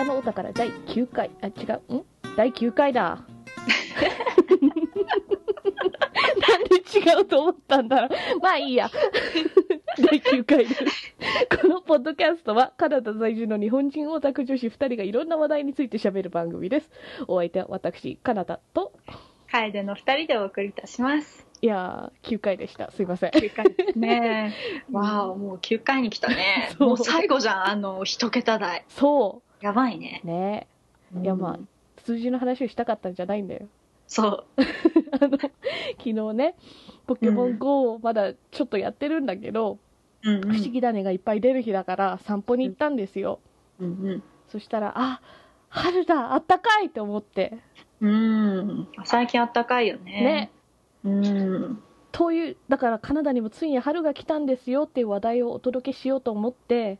田のお宝第9回、あ、違う、ん？第9回だ。なんで違うと思ったんだろう。まあいいや。第9回です。このポッドキャストは、カナダ在住の日本人オタク女子2人がいろんな話題について喋る番組です。お相手は私、カナダと、楓の二人でお送りいたします。いやー、9回でした。すいません。9回ですね。わあ、もう9回に来たね。もう最後じゃん、あの、一桁台。そやばいねう。。ねいやまあうん数字の話をしたかったんじゃないんだよ。そう。あの、昨日ね、ポケモン GO をまだちょっとやってるんだけど、うんうん不思議種がいっぱい出る日だから散歩に行ったんですよ。うんそしたら、あ、春だ、あったかいって思って。うん。うん。最近あったかいよね。ね。うん。という、だからカナダにもついに春が来たんですよっていう話題をお届けしようと思って、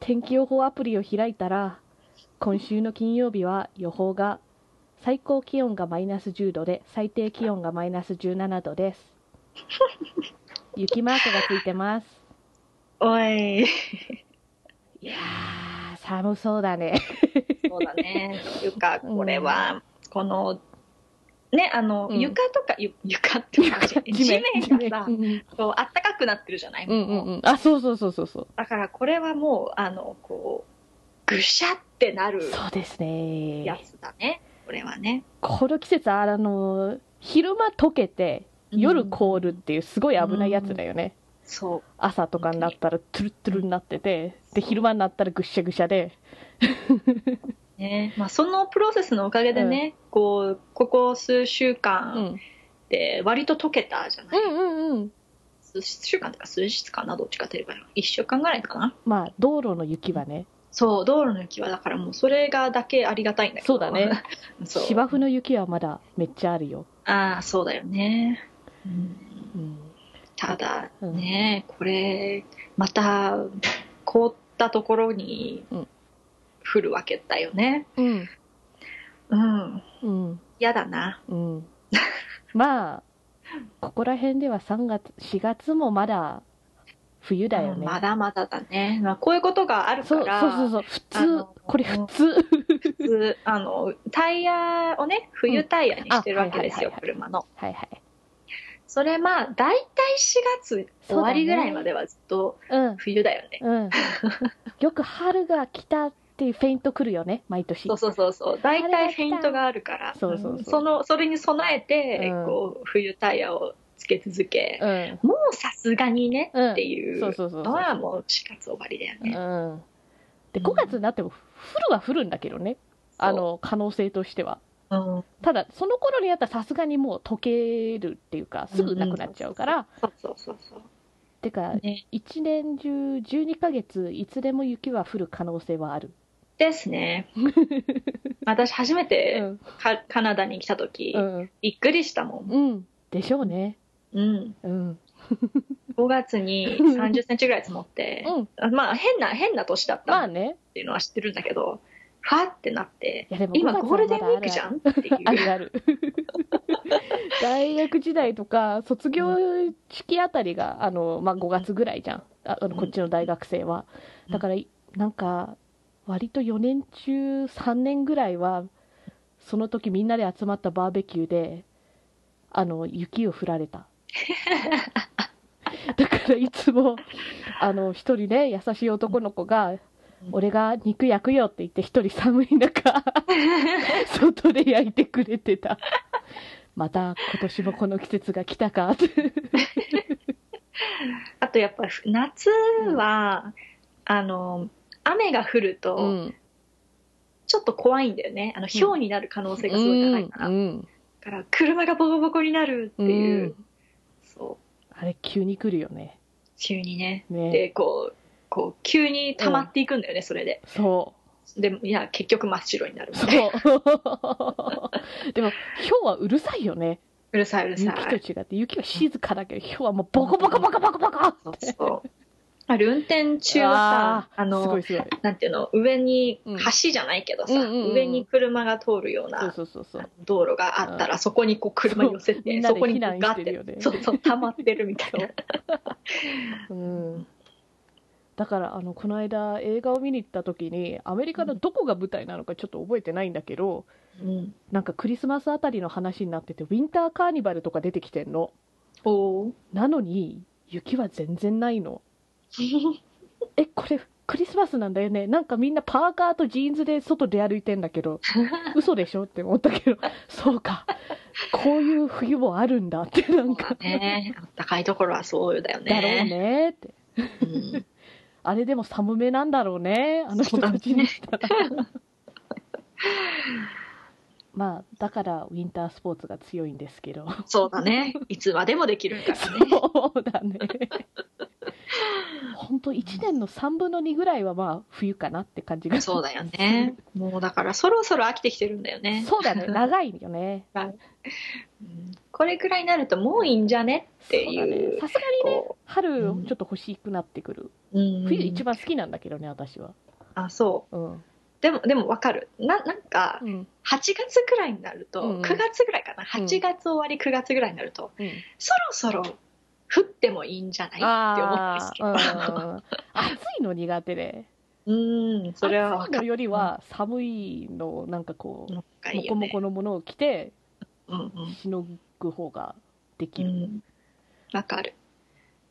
天気予報アプリを開いたら、今週の金曜日は予報が最高気温がマイナス10度で最低気温がマイナス17度です。雪マークがついてます。おい。いやー、寒そうだね。そうだね。というか、うんこれは、この、ね、あの、うん床とか、ゆ 床っていうか、地面がさう、んこう、あったかくなってるじゃない、うんうんうん。あ、そうそうそうそうそう。だからこれはもう、あの、こう、ぐしゃってなるそうですね。やつだね。これはね。この季節、あの、昼間溶けて、夜凍るっていうすごい危ないやつだよね。そう。朝とかになったらトゥルットゥルになってて、で、昼間になったらぐっしゃぐしゃで、ね。まあ、そのプロセスのおかげでね、こう、ここ数週うん。間で割と溶けたじゃない、うんうんうん。数週間とか数日かな、どっちかといえば。1週間ぐらいかな。まあ、道路の雪はね、そう、道路の雪はだからもうそれがだけありがたいんだけど。そうだね。そう。芝生の雪はまだめっちゃあるよ。ああ、そうだよね。うんうん。ただね、これ、また、凍ったところにうん降るわけだよね。うん。うん。うん。嫌だな。うん。まあ、ここら辺では3月、4月もまだ冬だよね。まだまだだね。まあ、こういうことがあるかそうら、そうそうそう、普通これ普通。普通あの、タイヤをね、冬タイヤにしてるわけですよ、うんあ車の。はいはい。それまあ、大体4月終わりぐらいまではずっとうん。冬だよね。うん。よく春が来たっていうフェイント来るよね、毎年。そうそうそうそう。大体フェイントがあるから、そうそうその、それに備えて、うんこう、冬タイヤをつけ続け、うん。もうさすがにね、うんっていうそうそうそうそうのはもう4月終わりだよね。うん。で、5月になっても降るは降るんだけどね。あの、可能性としては。うん、ただ、その頃になったらさすがにもう溶けるっていうか、すぐなくなっちゃうから、そうそうそうそう。てか、ね、一年中12ヶ月いつでも雪は降る可能性はある。ですね。私初めうてん。カカナダに来た時、うん。びっくりしたもん。うん。でしょうね。うん。うん。5月に30センチぐらい積もって、うん。まあ変な、変な年だったっまあね。ていうのは知ってるんだけど、ファってなって、いやでも今5月はゴールデンウィークじゃんっていう。あるある。大学時代とか、卒業式あたりが、あの、まあ、5月ぐらいじゃん。ああのこっちの大学生は。だから、なんか、割と4年中3年ぐらいは、その時みんなで集まったバーベキューで、あの、雪を降られた。だからいつも、あの、一人ね、優しい男の子が、俺が肉焼くよって言って一人寒い中、外で焼いてくれてた。また今年もこの季節が来たか。あとやっぱ夏は、あの、雨が降ると、うん。ちょっと怖いんだよね。あの、氷になる可能性がすごい高いから。うん。だから、車がボコボコになるっていう、うんそう、あれ急に来るよね。急にね。ねで、こう、こう、急に溜まっていくんだよね、それで。そで、いや、結局真っ白になるう。みたいな。そう。でも、氷はうるさいよね。うるさいうるさい。雪と違って、雪は静かだけど、氷はもうボコボコボコボコボコそうって。そう。あれ、運転中はさ、あの。なんていうの、上にうん、橋じゃないけどさ、上に車が通るような。道路があったら、そこにこう車寄せて、そこにガッてそうそう、溜まってるみたいな。うん。だからあのこの間映画を見に行った時にアメリカのどこが舞台なのかちょっと覚えてないんだけど、うん。なんかクリスマスあたりの話になっててウィンターカーニバルとか出てきてんの。なのに雪は全然ないの えこれクリスマスなんだよね。なんかみんなパーカーとジーンズで外出歩いてんだけど。嘘でしょって思ったけど。そうか。こういう冬もあるんだってなんか。ね。あったかいところはそうだよね。だろうねって。うん。あれでも寒めなんだろうね。あの人たちにしたら、まあだからウィンタースポーツが強いんですけど。そうだね。いつまでもできるからね。そうだね本当1年の3分の2ぐらいはまあ冬かなって感じが。そうだよね。もうだからそろそろ飽きてきてるんだよね。そうだね。長いよね。うん。これくらいになるともういいんじゃねっていう。さすがにねこ春うん。ちょっと欲しくなってくる、ううん。冬一番好きなんだけどね私は。あ、そう。うん、でも、でもわかる。な、なんか、うん。8月くらいになると、うんうん。9月ぐらいかな。うん8月終わり9月ぐらいになると、うん、そろそろ降ってもいいんじゃない？って思うんですけど。暑いの苦手でうん、それはわ暑いの。よりは寒いのなんかこうなんかいモコモいよね。コのものを着てうんうんしのぐ方ができる、うん。わかる。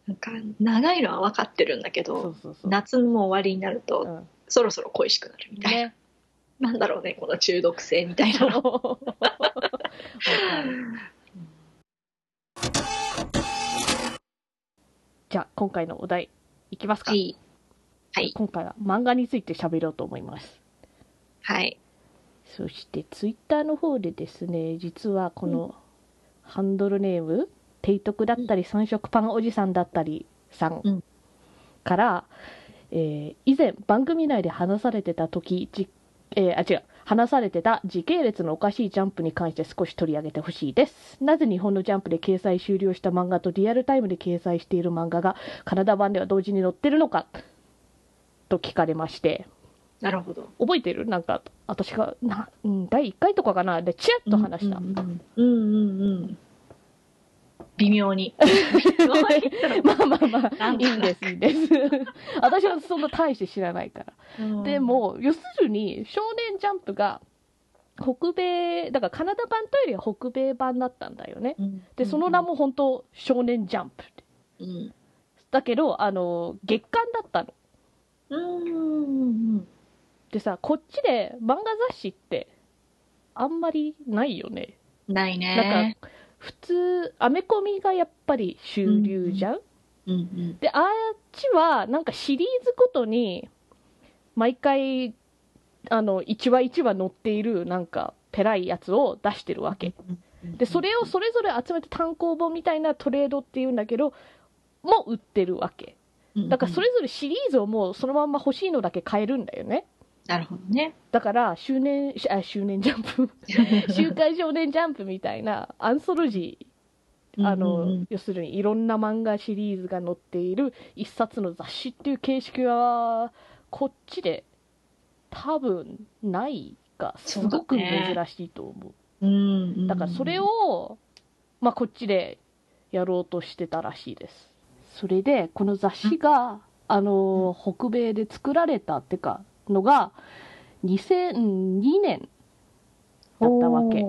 なんか、長いのは分かってるんだけど、そうそうそう、夏も終わりになると、うんそろそろ恋しくなるみたいな。ねなんだろうね、この中毒性みたいなの。わかる じゃあ今回のお題いきますか、はい。はい。今回は漫画について喋ろうと思いますはい。そしてツイッターの方でですね実はこのハンドルネーム提督だったり三色パンおじさんだったりさんうんから、えー以前番組内で話されてた時じ、えーあ違う話されてた時系列のおかしいジャンプに関して少し取り上げてほしいです。なぜ日本のジャンプで掲載終了した漫画とリアルタイムで掲載している漫画がカナダ版では同時に載ってるのかと聞かれまして。なるほど。覚えてる？なんか私がな、うん、第1回とかかな？でチラッと話した、うんうんうん。うんうんうん 微妙に。まあまあまあいいんですいいんです。私はそんな大して知らないから。で、も要するに少年ジャンプが北米だからカナダ版というよりは北米版だったんだよね。うん。でその名、も本当少年ジャンプ。うん。だけどあの月刊だったの。うん。うんでさこっちで漫画雑誌ってあんまりないよね。ないなんね。か普通アメコミがやっぱり主流じゃん、うんうんであっちはなんかシリーズごとに毎回あの1話1話載っているなんかペラいやつを出してるわけ。うんでそれをそれぞれ集めて単行本みたいなトレードっていうんだけども売ってるわけ。だからそれぞれシリーズをもうそのまんま欲しいのだけ買えるんだよねなるほどね。だから周年あ周年ジャンプ。週刊少年ジャンプみたいなアンソロジー。あの、うんうん要するにいろんな漫画シリーズが載っている一冊の雑誌っていう形式はこっちで多分ないがすごく珍しいと思う。うんうんだからそれを、まあ、こっちでやろうとしてたらしいです。それでこの雑誌が、あの北米で作られたってかのが2002年だったわけ。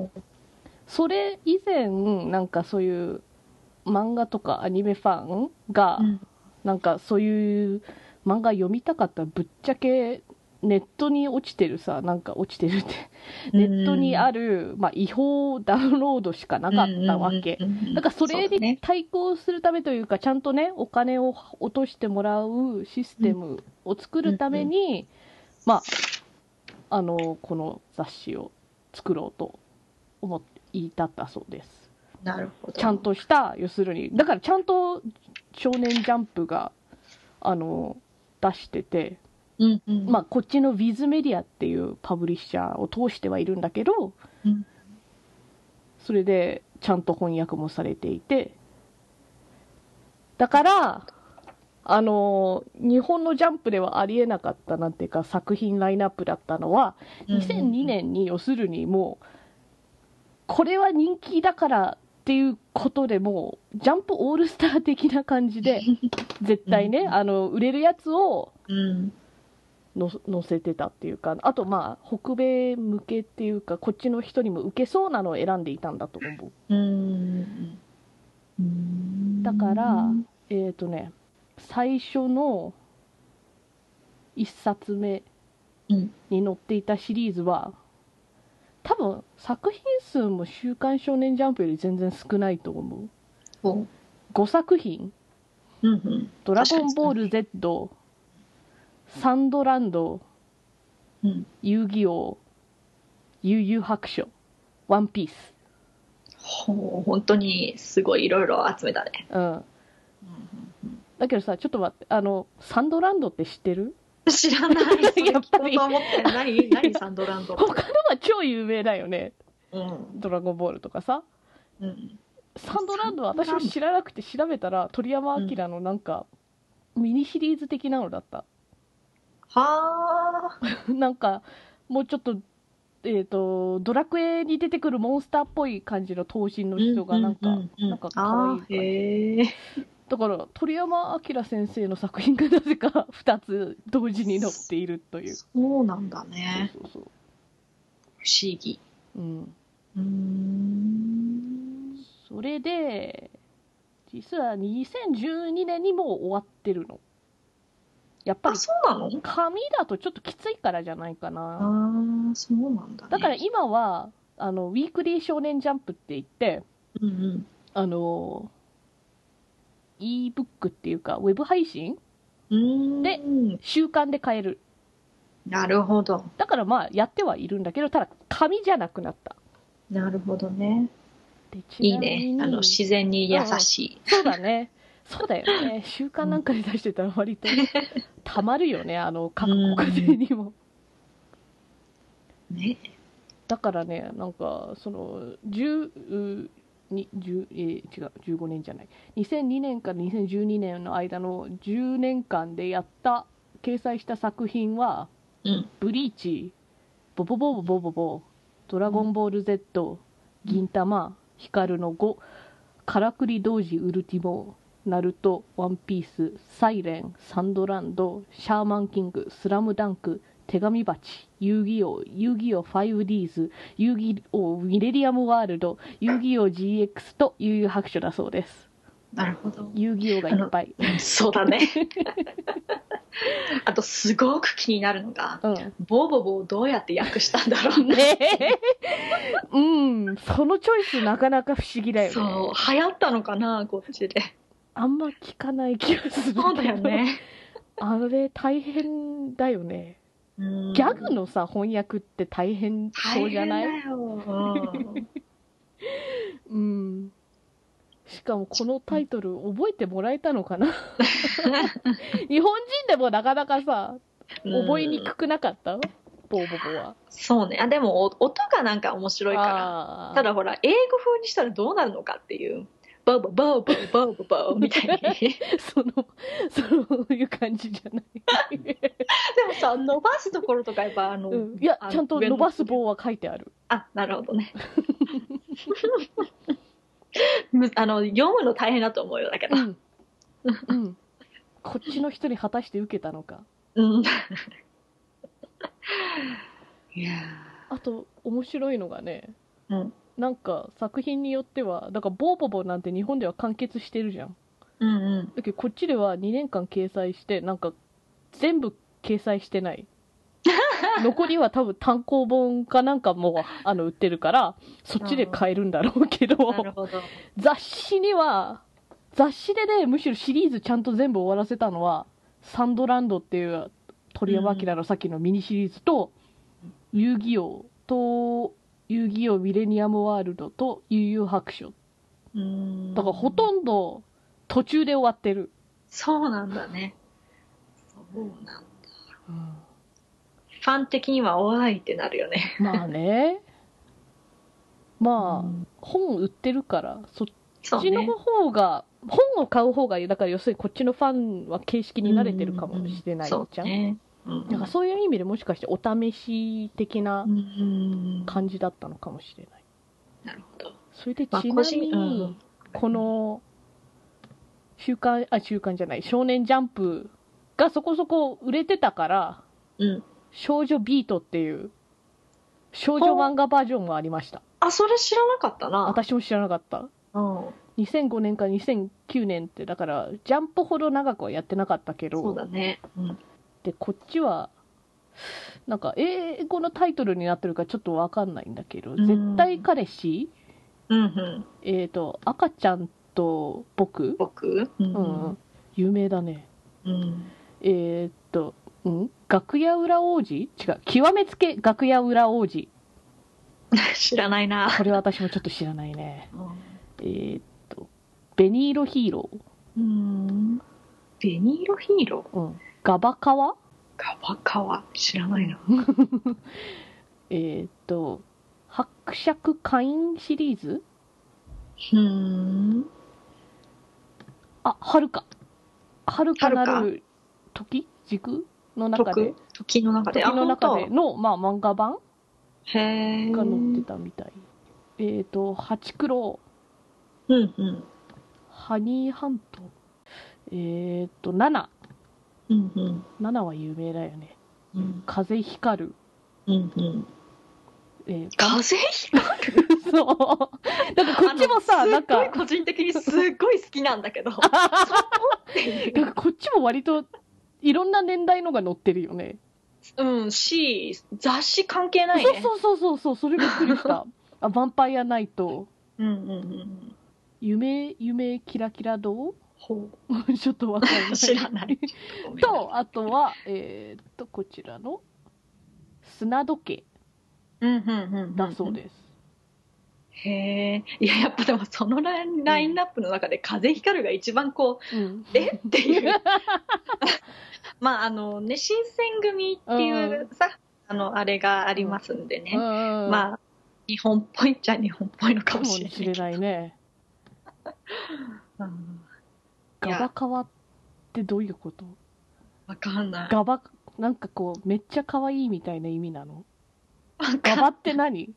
それ以前なんかそういう漫画とかアニメファンが、うん。なんかそういう漫画読みたかったらぶっちゃけネットに落ちてるさなんか落ちてるって。ネットにある、まあ、違法ダウンロードしかなかったわけ、だからそれに対抗するためというかちゃんとねお金を落としてもらうシステムを作るために、まああのこの雑誌を作ろうと思って言い立ったそうです。なるほど。ちゃんとした要するにだからちゃんと少年ジャンプがあの出してて、うんうん、まあ、こっちの Viz メディアっていうパブリッシャーを通してはいるんだけど、うん。それでちゃんと翻訳もされていてだからあの日本のジャンプではありえなかったなんていうか作品ラインナップだったのは2002年に要するにもうこれは人気だからっていうことでもうジャンプオールスター的な感じで 絶対ね、うん。あの売れるやつをうん。の載せてたっていうかあとまあ北米向けっていうかこっちの人にも受けそうなのを選んでいたんだと思う。だからえっ、とね最初の1冊目うんに載っていたシリーズは多分作品数も「週刊少年ジャンプ」より全然少ないと思う。お。5作品。うんうん「ドラゴンボール Z」「サンドランド」うん「遊戯王」「悠々白書」「ワンピース。ほう本当にすごいいろいろ集めたね」うんだけどさちょっと待ってあのサンドランドって知ってる？知らない。やっぱり。何 何サンドランド他のは超有名だよね。うん「ドラゴンボール」とかさ。うん。サンドランドは私も知らなくて調べたら鳥山明のなんかミニシリーズ的なのだった。はあ。なんかもうちょっとえっ、とドラクエに出てくるモンスターっぽい感じの頭身の人がなんか、うううなんか可愛い感じ。へえだから鳥山明先生の作品がなぜか 2つ同時に載っているという。そうなんだね。そうそう不思議そう、うん、うーん。それで実は2012年にもう終わってるの。やっぱありそうなの？紙だとちょっときついからじゃないかあな。あそうなんだね。だから今はあのウィークリー少年ジャンプって言ってうんうん。あの e ブックっていうかウェブ配信？で週刊で買える。なるほど。だからまあやってはいるんだけどただ紙じゃなくなった。なるほどね。いいね。あの自然に優しい。そうだね。そうだよね。週刊なんかで出してたら割とたまるよねあの各ご家庭にも。ね。だからねなんかその10うに10えー違う15年じゃない。2002年から2012年の間の10年間でやった掲載した作品はうん「ブリーチ」「ボボボボボボボ」「ドラゴンボール Z」「銀魂」「光の5」「からくり同時ウルティモ」「ナルト」「ワンピース」「サイレン」「サンドランド」「シャーマンキング」「スラムダンク」「手紙鉢」「遊戯王」「遊戯王 5Ds」「遊戯王ミレリアムワールド」「遊戯王 GX」と「悠々白書」だそうです。なるほど。遊戯王がいっぱい。そうだね。あとすごく気になるのがうん。ボーボボをどうやって訳したんだろうねうん。そのチョイスなかなか不思議だよね。そう流行ったのかなこっちで。あんま聞かない気がするそうだよね。あれ大変だよねギギャグのさ翻訳って大変そうじゃない？うんうん。しかもこのタイトル覚えてもらえたのかな？日本人でもなかなかさ覚えにくくなかった、ボーボボは。そうね。あでもお音がなんか面白いから。ただほら英語風にしたらどうなるのかっていうボーボーボーボーボーボーみたいに。そのそういう感じじゃない、でもさ伸ばすところとかやっぱあの、うん、いやちゃんと伸ばす棒は書いてある。あなるほどね。むあの読むの大変だと思うよだけどうん、うん、こっちの人に果たして受けたのか。うん。いやあと面白いのがね。ーうんなんか作品によってはだからボーボボなんて日本では完結してるじゃん。うんうん。だけどこっちでは2年間掲載してなんか全部掲載してない。残りは多分単行本かなんかもあの売ってるからそっちで買えるんだろうけど。ど。雑誌には雑誌でねむしろシリーズちゃんと全部終わらせたのはサンドランドっていう鳥山明のさっきのミニシリーズと、遊戯王と遊戯王ミレニアムワールドと悠々白書。うん。だからほとんど途中で終わってる、そうなんだね。そうなんだ。ファン的にはおーいってなるよね。まあね。まあ、うん本売ってるからそっちのね。方が、本を買う方がいいだから要するにこっちのファンは形式に慣れてるかもしれないじゃん、そうねうんだからそういう意味でもしかしてお試し的なうん感じだったのかもしれない。なるほどそれでまあちなみにん、この週刊あ週刊じゃない少年ジャンプがそこそこ売れてたからうん。少女ビートっていう少女漫画バージョンもありましたあ、それ知らなかったな。私も知らなかったうん。2005年から2009年ってだからジャンプほど長くはやってなかったけどそうだね。うん。でこっちはなんか英語のタイトルになってるかちょっとわかんないんだけど「ん。絶対彼氏」うんうん。えっ、と「赤ちゃんと僕」僕？う。うん。ん、有名だね。うん。えっ、と、うん？楽屋裏王子？違う。極めつけ楽屋裏王子。知らないな。これは私もちょっと知らないね。うん。えっ、と紅色ヒーロうん。紅色ヒーローー、うん、ガバカワ？ガバカワ？知らないな。えっ、と伯爵会員シリーズ？うん。あはるか。はるかなはる時？軸の中で？時？時の中で。時の中で？あの、まあ、漫画版？へえ。が載ってたみたい、えっ、とハチクロうんうん。ハニーハント。えっ、と7うんうん。7は有名だよねうん風光る、うんうん。えー風光る？そうだからこっちもさなんかすっごい個人的にすっごい好きなんだけど。なんかこっちも割といろんな年代のが載ってるよねうん、し、雑誌関係ないね。そうそうそうそうそうそれびっくりした あヴァンパイアナイトうんうんうん。夢夢キラキラ堂ほ ちょっとわかんなう。い知らない。とあとはえーっとこちらの砂時計うんうんうん。だそうです、へえ。いや、やっぱでもそのラインラインナップの中で風光るが一番こう、うん、え？っていう。まあ、あのね、新選組っていうさ、あの、あれがありますんでね。うんまあ、日本っぽいっちゃ日本っぽいのかかももしれないしれないねうんガバカワってどういうこと？わかんない。ガバなんかこうめっちゃ可愛いみたいな意味なの？ガバって何？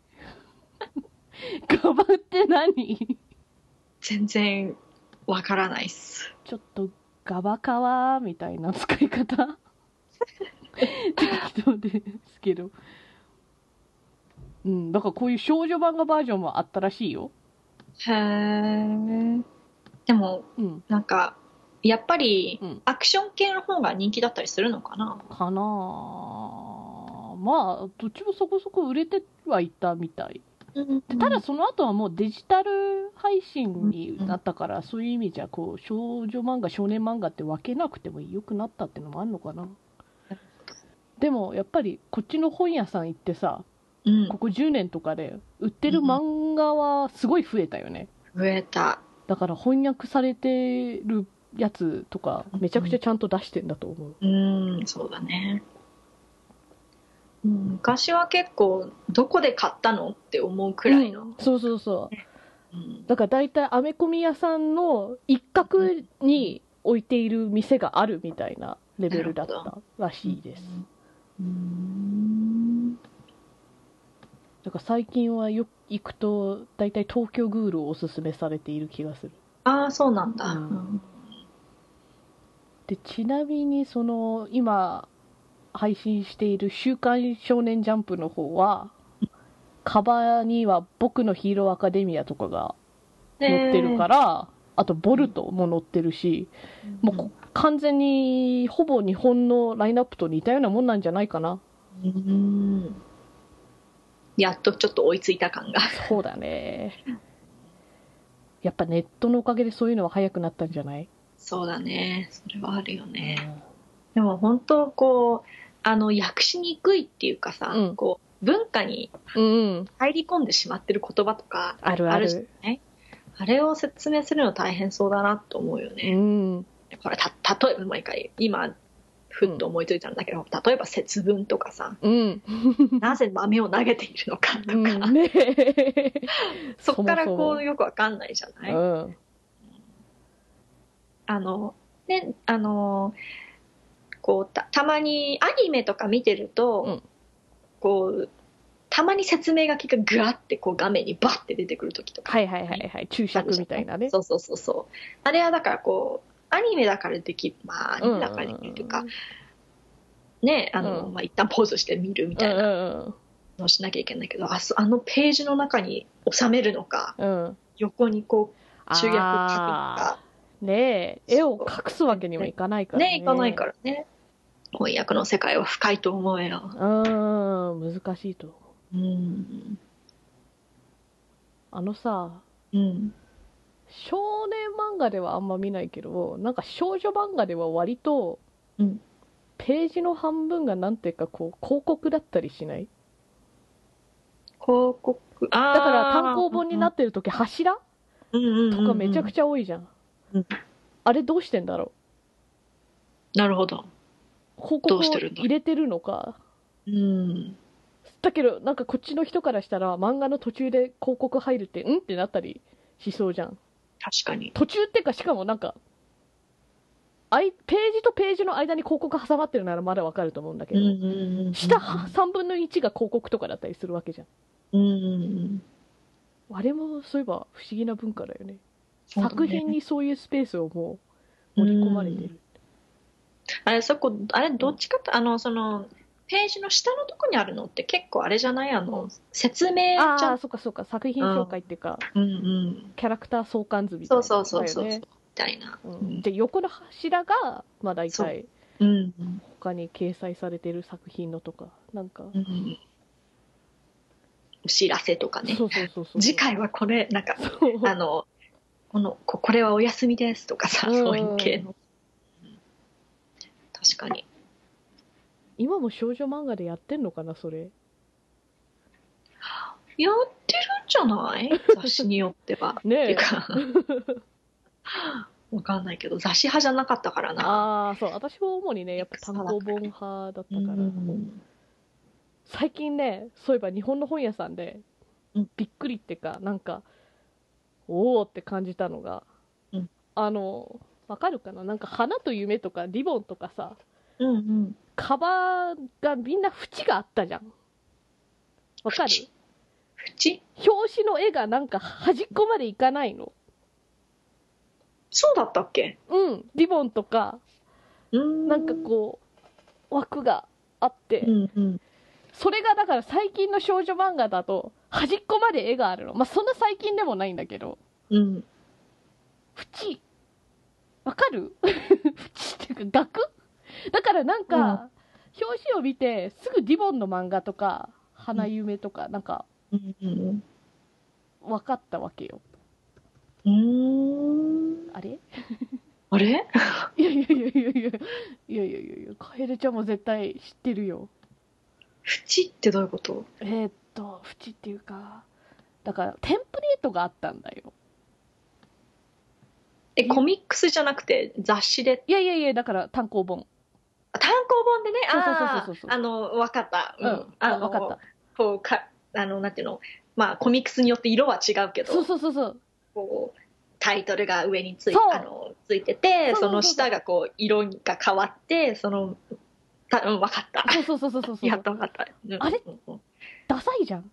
ガバって何？全然わからないっす。ちょっとガバカワみたいな使い方？適当ですけど。うんだからこういう少女漫画バージョンもあったらしいよ。へえ。でも、うん。なんか、やっぱりうん、アクション系の方が人気だったりするのかな？かなあ。まあどっちもそこそこ売れてはいたみたい。ただその後はもうデジタル配信になったから、そういう意味じゃこう少女漫画少年漫画って分けなくてもよくなったってのもあるのかな。でもやっぱりこっちの本屋さん行ってさうん。ここ10年とかで売ってる漫画はすごい増えたよね。増えた。だから翻訳されてるやつとかめちゃくちゃちゃんと出してんだと思う。うん、そうだね。うん。昔は結構、どこで買ったのって思うくらいの。うん。そうそうそう。うん。だから大体アメコミ屋さんの一角に置いている店があるみたいなレベルだったらしいです。うん。だから最近はよく行くと大体東京グールをおすすめされている気がする。ああ、そうなんだ。うん。うん。でちなみにその今配信している「週刊少年ジャンプ」の方はカバーには「僕のヒーローアカデミア」とかが載ってるから、あと「ボルト」も載ってるし、もうこ完全にほぼ日本のラインナップと似たようなもんなんじゃないかな。うんやっとちょっと追いついた感が。そうだねやっぱネットのおかげでそういうのは早くなったんじゃない、そうだね。それはあるよね。でも本当こう、あの、訳しにくいっていうかさ、うんこう、文化にうん、うん、入り込んでしまってる言葉とか、あるああるじゃるないあれを説明するの大変そうだなと思うようね。んこれた、例えば毎回、今、ふっと思いついたんだけど、例えば節分とかさ、うん、なぜ豆を投げているのかとか、うん、ね そっからこうよくわかんないじゃない、うん。あの、ね、あの、こうた、たまにアニメとか見てると、うん。こう、たまに説明書きがぐわってこう画面にバッて出てくる時とか。はいはいはいはい。注釈みたいなね。そうそうそうそう。あれはだからこうアニメだからできる。まあアニメだからできるというか、ねあの、うん。まあ、一旦ポーズして見るみたいな。うんのをしなきゃいけないけど、あそあのページの中に収めるのかうん。うん横にこう集約書くのあかー。ねえ絵を隠すわけにもいかないからね。ねいかないからね。翻訳の世界は深いと思うよ。うん。難しいと思う。うん。あのさうん少年漫画ではあんま見ないけどなんか少女漫画では割とうん。ページの半分がなんていうかこう広告だったりしない？広告？あだから単行本になってる時柱？ととかめちゃくちちゃ多いじゃん。うん。あれどうしてんだろゃなるほど。う広告を入れてるのか？うん。だけどなんかこっちの人からしたら漫画の途中で広告入るってん？ってなったりしそうじゃん確かに。途中っていうかしかもなんかあいページとページの間に広告挟まってるならまだわかると思うんだけど、下3分の1が広告とかだったりするわけじゃん。うんうんうん。あれもそういえば不思議な文化だよね。ね。作品にそういうスペースをもう盛り込まれてる、あれそこあれどっちかとあのそのページの下のとこにあるのって結構あれじゃない？あの、うん説明じゃん？ああそっかそっか。作品紹介っていうか、うん。うんキャラクター相関図みたいなそうそうそうそう、みたいな、うん。で横の柱がまあ大体う。ん他に掲載されてる作品のとかなんか、うん。お知らせとかね。そうそうそうそう。次回はこれなんかそう。あのこのここれはお休みですとかさ、うん。そういう系の、うん確かに今も少女漫画でやってんのかなそれ？やってるんじゃない？雑誌によっては。ねえ。っていうか。わかんないけど雑誌派じゃなかったからな。ああそう。私も主にねやっぱ単行本派だったから、うん最近ねそういえば日本の本屋さんでうん。びっくりってかなんかおおって感じたのが、うん。あのわかるかな？なんか花と夢とかリボンとかさうんうん。カバーがみんな縁があったじゃん。わかる？縁？縁？表紙の絵がなんか端っこまでいかないの。そうだったっけ？うん。リボンとか。うん。なんかこう枠があって、うんうん。それがだから最近の少女漫画だと端っこまで絵があるの。まあそんな最近でもないんだけど。うん。縁？わかる？縁っていうか額？だからなんか、うん。表紙を見てすぐリボンの漫画とか花夢とかなんか分かったわけよ。うん。あれ？あれ？いやいやいやいやいやいやいやいやいやカエルちゃんも絶対知ってるよ。縁ってどういうこと？えー、っと縁っていうかだからテンプレートがあったんだよ。えコミックスじゃなくて雑誌で？いやいやいやだから単行本。あ単行本でねそうそうそうあそうそう。ーあの分かった。うん、あの分かった。こうかあのなんていうの？まあコミックスによって色は違うけど。そうそうそうそう。こうタイトルが上についあのついててその下がこう色が変わってそのたうん分かった。そうそうそうそうそう。やった分かった、うん。あれ？うんうん。ダサいじゃん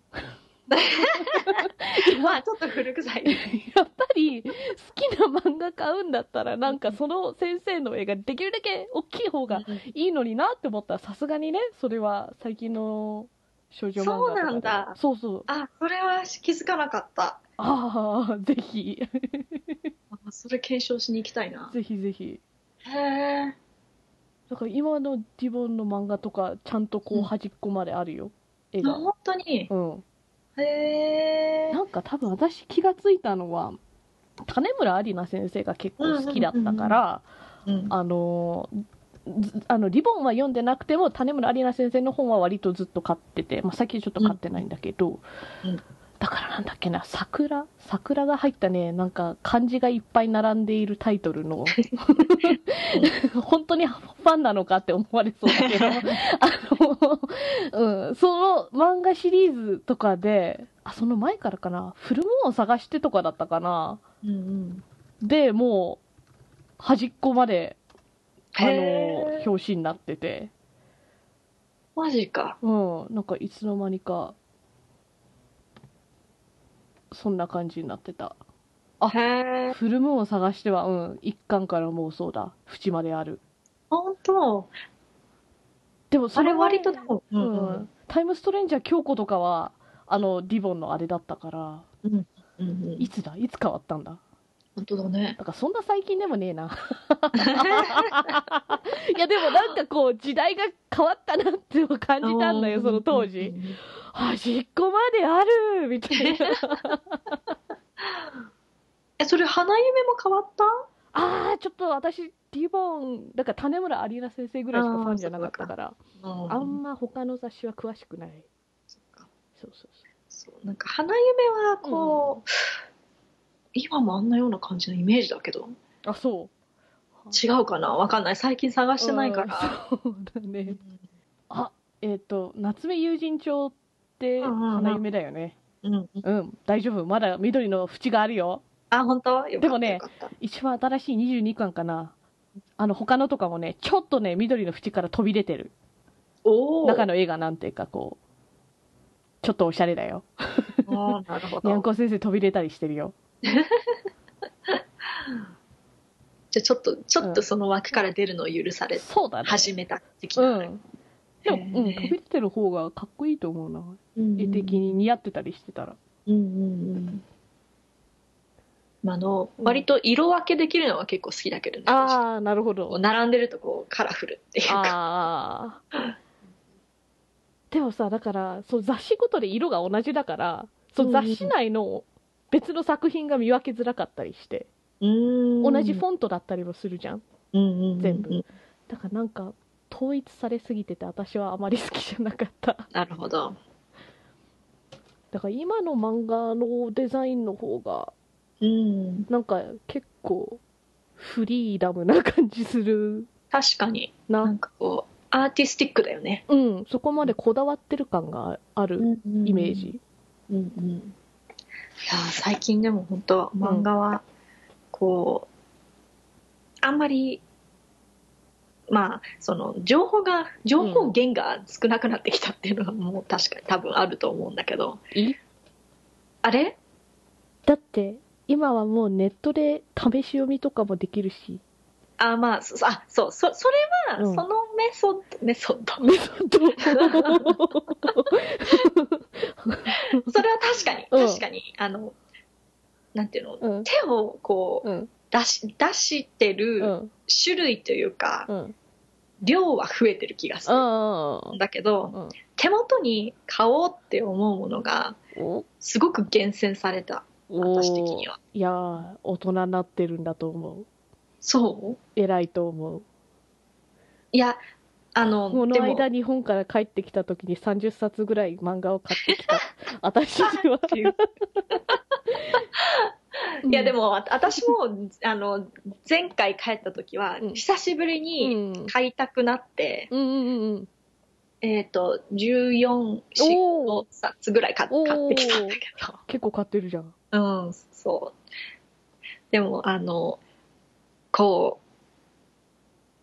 まあちょっと古臭い。やっぱり好きな漫画買うんだったらなんかその先生の絵ができるだけ大きい方がいいのになって思ったらさすがにねそれは最近の少女漫画そうなんだ。そうそう。あそれは気づかなかった。ああぜひ。あそれ検証しに行きたいな。ぜひぜひ。へえだから今のリボンの漫画とかちゃんとこううん端っこまであるよ、絵が本当にうんへえなんか多分私気がついたのは種村有奈先生が結構好きだったから、うんあのずあのリボンは読んでなくても種村有奈先生の本は割とずっと買ってて、まあ、最近ちょっと買ってないんだけど、うんだからなんだっけな桜？桜が入ったねなんか漢字がいっぱい並んでいるタイトルの。本当にファンなのかって思われそうだけど。あの、うん、その漫画シリーズとかであその前からかなフルムーンを探してとかだったかな。うんうん。でもう端っこまであの表紙になってて。マジか。うん。なんかいつの間にかそんな感じになってた。へえ。フルムーンを探してはうん一巻からもうそうだ。縁まである。本当？でもそそれれ割とでも、ううんん、タイムストレンジャー京子とかはあのリボンのあれだったからうんうん。いつだ？いつ変わったんだ？本当だね。だからそんな最近でもねえな。いやでもなんかこう時代が変わったなって感じたんだよその当時。端っこまであるみたいな。え、それ花夢も変わった？あーちょっと私リボンだから種村アリーナ先生ぐらいしかファンじゃなかったからうんあんま他の雑誌は詳しくない。そっか。そうそうそう。なんか花夢はこう、今もあんなような感じのイメージだけど。そうあそう。違うかな？わかんない。最近探してないから、うんそうだね。あえっ、と夏目友人帳ってうんうんうん花夢だよね。うんうん、うん。大丈夫。まだ緑の縁があるよ。あ本当？でもね一番新しい22巻かな。あの他のとかもねちょっとね緑の縁から飛び出てる。中の絵がなんていうかこうちょっとおしゃれだよ。なるほど。にゃんこ先生飛び出たりしてるよ。じゃあちょっとちょっとその枠から出るのを許されそうだね。始めた的うな、んでも、うん、飛び出てる方がかっこいいと思うな。うん。絵的に似合ってたりしてたら。うんうんうん。まああのうん。割と色分けできるのは結構好きだけどね、私ああなるほど。並んでるとこうカラフルっていうか。ああでもさだからそう雑誌ごとで色が同じだからそううん雑誌内の別の作品が見分けづらかったりして、同同じフォントだったりもするじゃん。全部。だからなんか統一されすぎてて私はあまり好きじゃなかった。なるほど。だから今の漫画のデザインの方がうん。なんか結構フリーダムな感じする。確かに。な。なんかこうアーティスティックだよね。うん。そこまでこだわってる感があるイメージ、うんうん。いやー最近でも本当漫画はこう、あんまりまあその情報が情報源が少なくなってきたっていうのはもう確かに多分あると思うんだけど。いあれ？だって今はもうネットで試し読みとかもできるし。あまあそあそうそそれは、うん。そのメソッドメソッド。メソッド。それは確かにうん。確かに、あのなんていうの？うん。手をこううん。出し出してうるん。種類というか、うん量は増えてる気がすうるんだけど、うん。手元に買おうって思うものがお。すごく厳選された。私的には。いやー大人になってるんだと思う。そう？偉いと思う。いやあのこの間日本から帰ってきた時に30冊ぐらい漫画を買ってきた。私にはいやでもあ私もあの前回帰った時はうん。久しぶりうにん。買いたくなって、うんうんうんえっ、と14おー冊ぐらい買ってきたんだけ結構買ってるじゃん。どうんそう。でもあのこう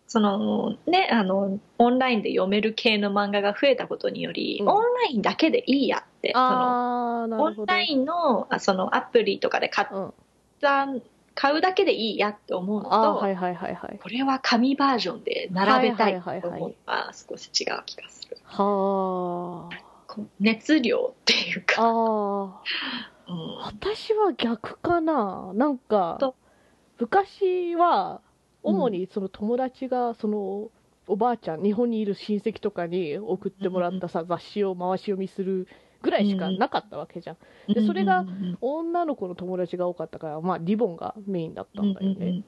そのねあのオンラインで読める系の漫画が増えたことにより、うん。オンラインだけでいいやそのオンラインのあそのアプリとかで買っうん。た買うだけでいいやって思うのと、はいはいはいはい。これは紙バージョンで並べたいと思うのは少し違う気がする。は熱量っていうあか、ああ うん。私は逆かな。なんかと。昔は主にその友達がそのおばあちゃん日本にいる親戚とかに送ってもらったさ雑誌を回し読みするぐらいしかなかったわけじゃん。でそれがうんうん女の子の友達が多かったからまあリボンがメインだったうんんだよね。うん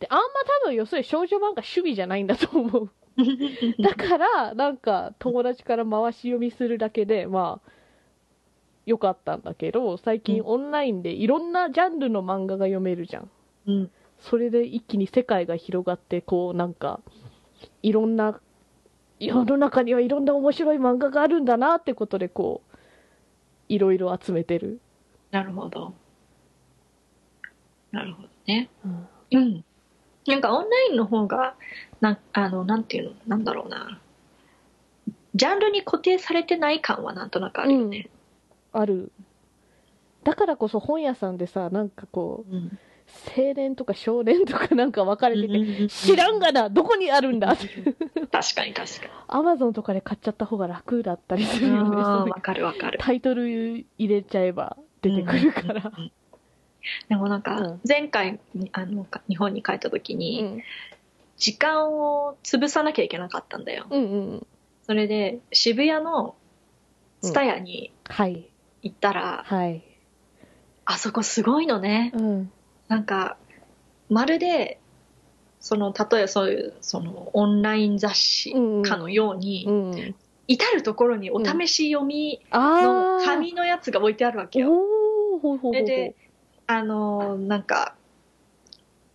であんま多分要するに少女漫画趣味じゃないんだと思う。う んだからなんか友達から回し読みするだけでまあよかったんだけど最近うん。オンラインでいろんなジャンルの漫画が読めるじゃん。うん。それで一気に世界が広がってこうなんかいろんな世の中にはいろんな面白い漫画があるんだなってことでこういろいろ集めてる、なるほど。なるほどね。うんうん。なんかオンラインの方が、なんあの、なんていうの、なんだろうな。ジャンルに固定されてない感はなんとなくあるよね。あるだからこそ本屋さんでさなんかこううん青年とか少年とかなんか分かれてて、うん知らんがなどこにあるんだ？って確かに確かアマゾンとかで買っちゃった方が楽だったりすにるよねわかるわかる。タイトル入れちゃえば出てくるから、でもなんかうん。前回にあのか日本に帰った時うにん、時間を潰さなきゃいけなかったんだよ。うんうんそれで渋谷のツタヤにはい。行ったら、はい。あそこすごいのね。うんなんかまるでその例えばそういうそのオンライン雑誌かのように、うん至る所にお試し読みの紙のやつが置いてあるわけよ。であのーなんか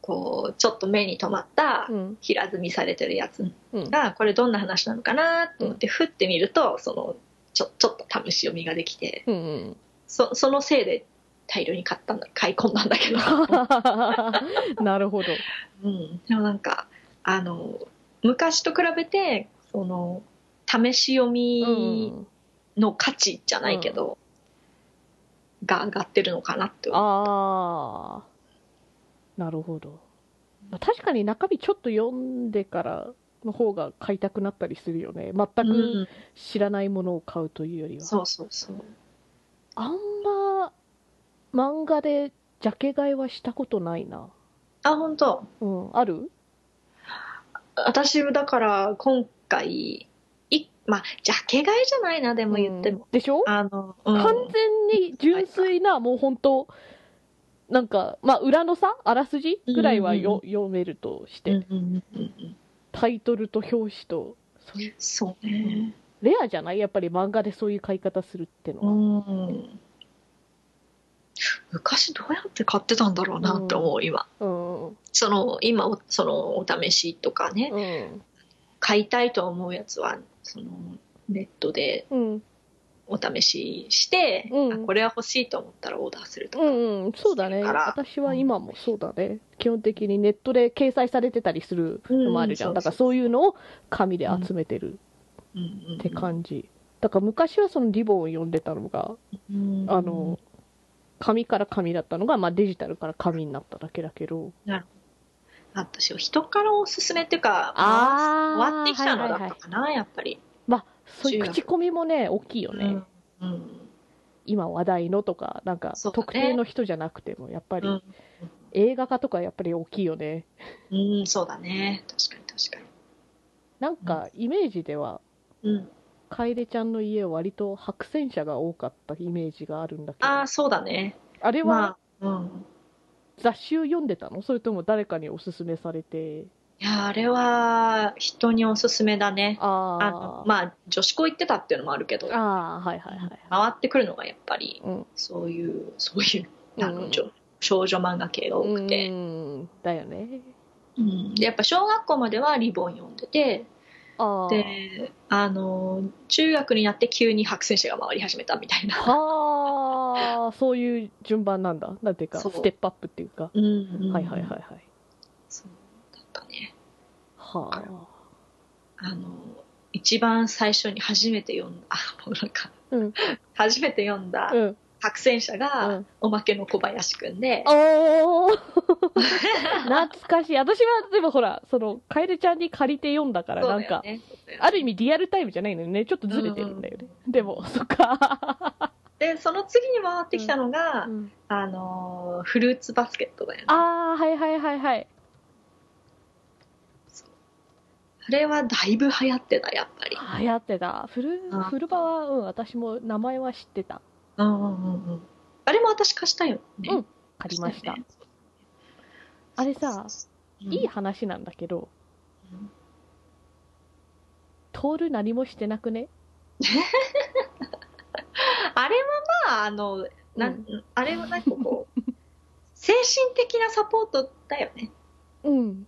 こうちょっと目に留まったうん。平積みされてるやつうん。がこれどんな話なのかなと思ってふってみるとそのちょちょっと試し読みができてうんうん。そそのせいで大量に買ったんだ買い込んだんだけど、なるほど。うん、でもなんかあの昔と比べてその試し読うみんの価値じゃないけど、が上がってるのかなって思うああなるほど。確かに中身ちょっと読んでからの方が買いたくなったりするよね。全うくん。知らないものを買うというよりは、そうそうそう。あんま漫画でジャケ買いはしたことないな。あ本当。うんある？私だから今回いまあジャケ買いじゃないなでも言っても、うん。でしょ？あの、うん。完全に純粋なもう本当なんかまあ裏のさあらすじぐらいはよ、うん読めるとして、うんうんうんうんタイトルと表紙とそうね。レアじゃない？やっぱり漫画でそういう買い方するってのうは、ん昔どうやって買ってたんだろうなって思う今。うん。その今おそのお試しとかね。うん。買いたいと思うやつはそのネットでうん。お試しして、うん。あこれは欲しいと思ったらオーダーするとか、うんうん。そうだね。私は今もそうだね、基本的にネットで掲載されてたりするのもあるじゃん、うんだからそういうのを紙で集めてるって感じ、だから昔はそのリボンを読んでたのがうん。あの紙から紙だったのが、まあ、デジタルから紙になっただけだけど。私は人からおすすめっていうかあー終わってきたのだったかな、やっぱり。まあそういう口コミもね大きいよね、うんうん。今話題のとかなんか特定の人じゃなくてもやっぱりうん。映画化とかやっぱり大きいよね。うん、そうだね。確かに確かなんかイメージではに、うん、楓ちゃんの家は割と白戦車が多かったイメージがあるんだけど。ああそうだね。あれはまあうん。雑誌を読んでたの？それとも誰かにおすすめされて。いやあれは人におすすめだね。ああのまあ女子校行ってたっていうのもあるけど。あはいはいはい回ってくるのがやっぱりうん。そういうそういうあの、うんちょ少女漫画系が多くて、うん。だよね。うん。でやっぱ小学校まではリボン読んでてであの中学になって急に白戦車が回り始めたみたいな、はあそういう順番なんだ。なんていうかステップアップっていうか、うんうん。はいはいはいはい。そうだったね。はあ。あの一番最初に初めて読んだ。あもうなんかうん。初めて読んだうん白戦車うがん。おまけの小林くんで、おー。懐かしい。私はでもほらその楓ちゃんに借りて読んだからなんか、ね。ある意味リアルタイムじゃないのよね。ちょっとずれてるんだよね、でもそっか、でその次に回ってきたのが、うんあのフルーツバスケットだよね。ああはいはいはいはい。あれはだいぶ流行ってたやっぱり。流行ってた。フルあフルバはうん私も名前は知ってたうんうんうんうん。あれも私貸したよね、うん。借りました、ね。あれさ、うん。いい話なんだけどうん。徹何もしてなくね？あれはまああのな、うん。あれはなんかこう 精神的なサポートだよね、うん。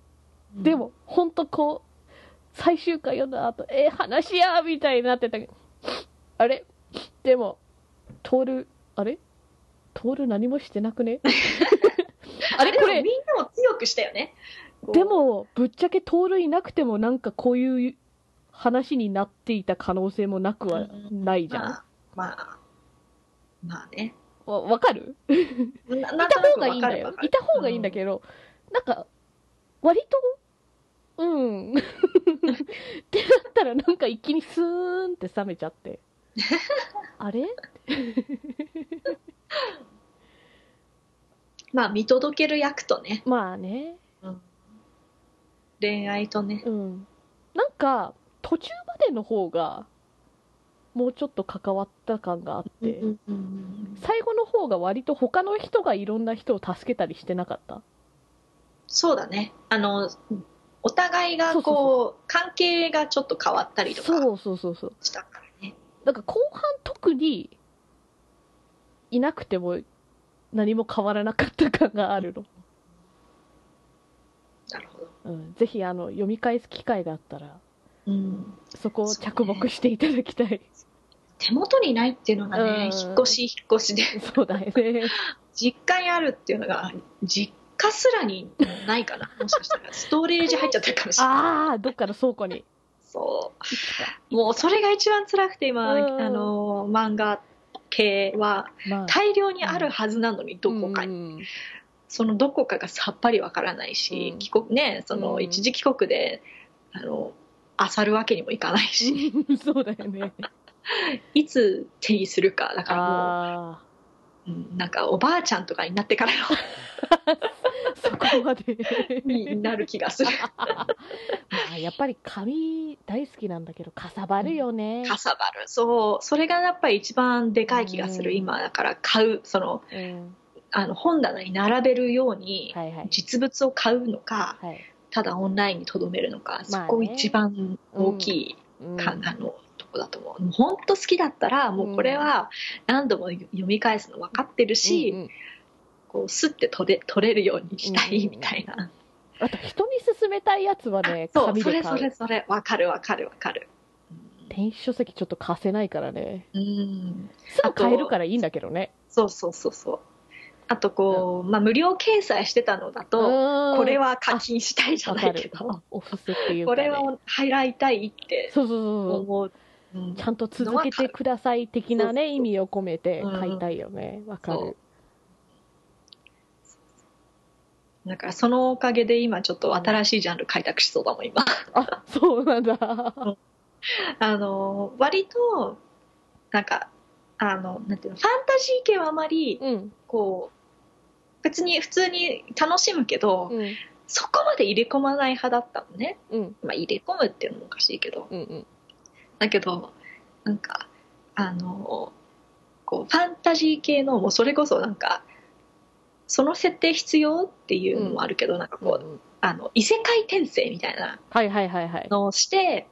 でもほんとこう最終回読ん。だ後えー、話やみたいになってたけどあれでも徹あれ？徹何もしてなくね？あれ？これ。みんなを強くしたよね。でもぶっちゃけ徹いなくてもなんかこういう話になっていた可能性もなくはないじゃん、まあまあまあね。わわかる？ないた方がいいんだよ。いた方がいいんだけど、なんか、割と、うん。ってなったらなんか一気にスーンって冷めちゃって。あれ？まあ見届ける役とね、まあね。恋愛とね。うん。なんか、途中までの方が、もうちょっと関わった感があって、うんうん最後の方が割と他の人がいろんな人を助けたりしてなかった？そうだね。あの、お互いがそうそうこう、関係がちょっと変わったりとかそうそうそうそう。したからね。だから後半特にいなくても何も変わらなかった感があるの。なるほど。うん、ぜひあの読み返す機会があったらうん。そこを着目していただきたい。手元にないっていうのがね、うん引っ越し引っ越しで、そうだよね。実家にあるっていうのが、実家すらにないかな。もしかしたら、ストレージ入っちゃってるかもしれない。ああ、どっかの倉庫に。そ。う。もうそれが一番辛くて今、うんあの、漫画系はまあ、大量にあるはずなのに、どこかに。うんそのどこかがさっぱりわからないし、うん帰国ね、そのうん一時帰国で、あの、漁るわけにもいかないし、そうだよね。いつ手にするか、だからもあう、うんなんかおばあちゃんとかになってからあ、そ こまで。になる気がする。まあ、やっぱり紙大好きなんだけど、かさばるよね。かさばる。そう。それがやっぱり一番でかい気がする。うん今、だから買う、その、うん。あの、本棚に並べるように、はいはい。実物を買うのか、はい。ただオンラインに留めるのか、まあねそこ一番大きいうんか、あの、とこだと思う。もう本当好きだったら、もうこれは何度も読み返すの分かってるし、うんうんこう、スッて取れ、取れるようにしたいうんみたいな。あと、人に勧めたいやつはね、そう、紙それそ。れそれ、分かる分かる分かる。電子書籍ちょっと貸せないからね。うん。すぐ買えるからいいんだけどね。そうそうそうそう。あとこう、まあ、無料掲載してたのだと、ここれは課金したいじゃないけど、お布施っていうか、ね。これを払いたいってそうそうそうそう。ちゃんと続けてください的なね、意味を込めてうん買いたいよね。わかる。だからそのおかげで今ちょっと新しいジャンル開拓しそうだもん、今。あ、そうなんだ。あの、割と、なんか、あの、なんていうの、ファンタジー系はあまり、うん。こう、別に普通に楽しむけど、うん。そこまで入れ込まない派だったのね。うん。まあ入れ込むっていうのもおかしいけど。うん。うん。だけど、なんか、あの、こう、ファンタジー系の、もうそれこそなんか、その設定必要っていうのもあるけど、なんかこう、うんあの、異世界転生みたいなはいはいはいはい。のをして、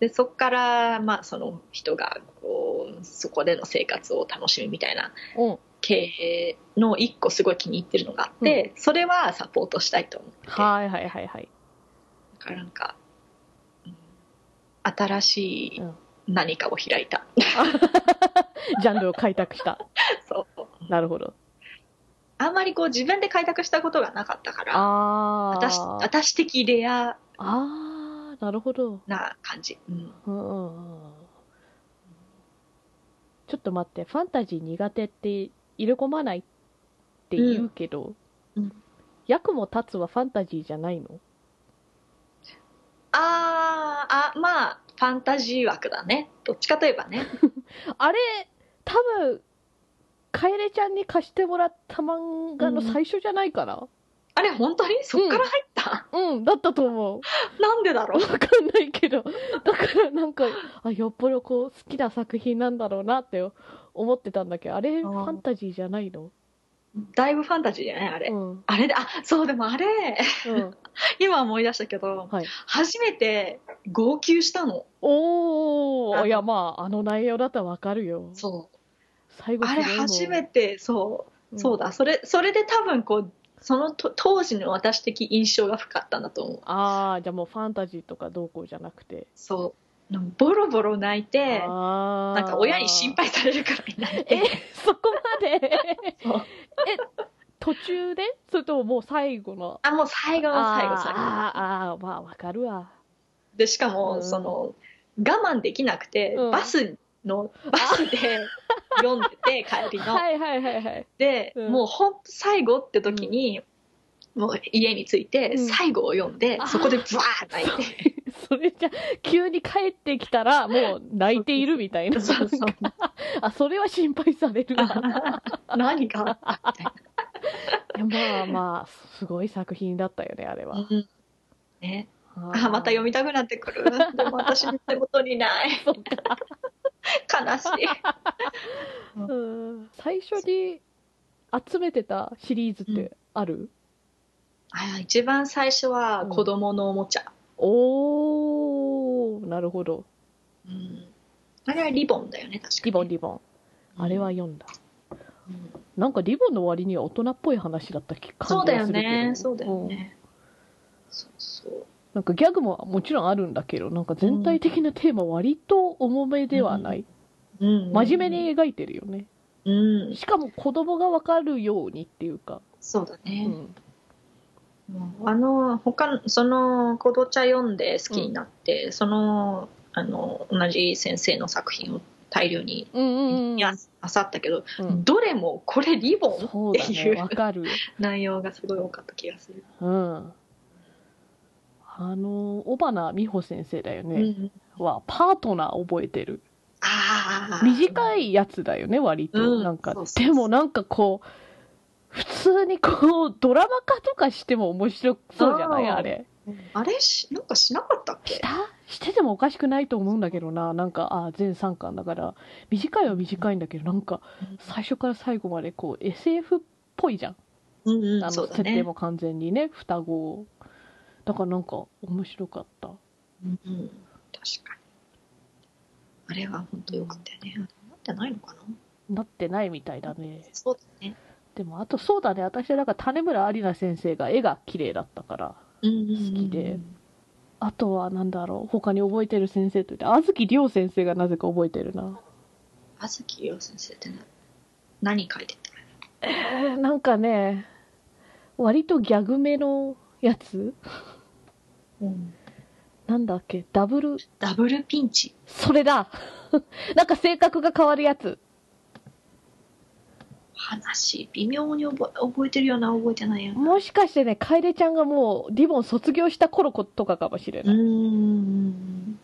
で、そこから、まあ、その人が、こう、そこでの生活を楽しむみたいなうん。経営の一個すごい気に入ってるのがあって、それはサポートしたいと思ってて。はいはいはいはい。だからなんか、うん新しいうん何かを開いた。ジャンルを開拓した。そう。なるほど。あんまりこう自分で開拓したことがなかったから、あ私ー。私的レアあー、なるほど。な感じ。うん。うんうんうん。ちょっと待って、ファンタジー苦手って入れ込まないって言うけど、うんうんヤクも立つはファンタジーじゃないの？あー、あ、まあ、ファンタジー枠だね。どっちかといえばね。あれ、多分、カエレちゃんに貸してもらった漫画の最初じゃないかな？あれ、本当に？そっから入った、うん、だったと思う。なんでだろう？わかんないけど、だからなんか、あ、よっぽどこう、好きな作品なんだろうなって思ってたんだけど、あれ、ファンタジーじゃないの？だいぶファンタジーじゃない？あれ。うん。あれで、あ、そう、でもあれ、うん。今思い出したけど、はい。初めて号泣したの。おー、いや、まあ、あの内容だったらわかるよ。そう。最後あれ初めて、そう、んそうだ。それ、それで多分こう、そのと当時の私的印象が深かったんだと思う。ああ、じゃあもうファンタジーとかどうこうじゃなくて。そう。ボロボロ泣いて。なんか親に心配されるからみんなえで。、そこまで？え、途中で？それとももう最後の？あ、もう最後の最後最後。あーあー、まあわかるわ。で、しかも、うんその、我慢できなくて、うんバスの、バスで、読んでて、帰りの。はいはいはいはい。で、うんもうほんと最後って時に、もう家に着いて、うん最後を読んで、そこでブワー泣いて。それじゃ、急に帰ってきたら、もう泣いているみたいな。そうそう。あ、それは心配されるわ。何があったみたいまあまあ、すごい作品だったよね、あれはな。。うんね。ああ、また読みたくなってくる。でも私の手元にない。そっか。悲しい。うん最初に集めてたシリーズってある、あ一番最初は子供のおもちゃ。おー、なるほど。うんあれはリボンだよね、確かに。リボンリボン。あれは読んだ。うんなんかリボンの割には大人っぽい話だった気そうだよ感じがするけど。ね。そうだようんね。そうそう。なんかギャグももちろんあるんだけど、なんか全体的なテーマ割と重めではない。うん真面目に。描いてるよね。うん。しかも子供がわかるようにっていうか。そうだね。うん。うんあの、他の、その、コドチャ読んで好きになって、その、あの、同じ先生の作品を大量に、うんうんうん。や、あさったけど、うんどれもこれリボン。っていうわかる。内容がすごい多かった気がする。うん。あの、小花美穂先生だようね。ん。は、パートナー覚えてる。ああ。短いやつだよね、割と。うんなんかそうそう、そうでもなんかこう、普通にこう、ドラマ化とかしても面白そうじゃない？あれ。あれ？し、なんかしなかったっけ？した？しててもおかしくないと思うんだけどな。なんか、あー全3巻だから、短いは短いんだけど、なんか、最初から最後までこう、SF っぽいじゃん。うんうん、あの、ね。設定も完全にね、双子。だからなんか、面白かった。うんうん、確かに。あれは本当よかったよね。なってないのかな？なってないみたいだね。そうだね。でも、あとそうだね。私はなんか種村有奈先生が絵が綺麗だったから。うんうんうん好きで。あとはなんだろう。他に覚えてる先生といって、あずきりょう先生がなぜか覚えてるな。あずきよう先生ってな何書いてた？えー、なんかね、割とギャグめのやつ？うん、なんだっけ？ダブル、ダブルピンチ。それだ なんか性格が変わるやつ。話、微妙に覚え覚えてるような、覚えてないような。もしかしてね、楓ちゃんがもうリボン卒業した頃とかかもしれうない。ーん。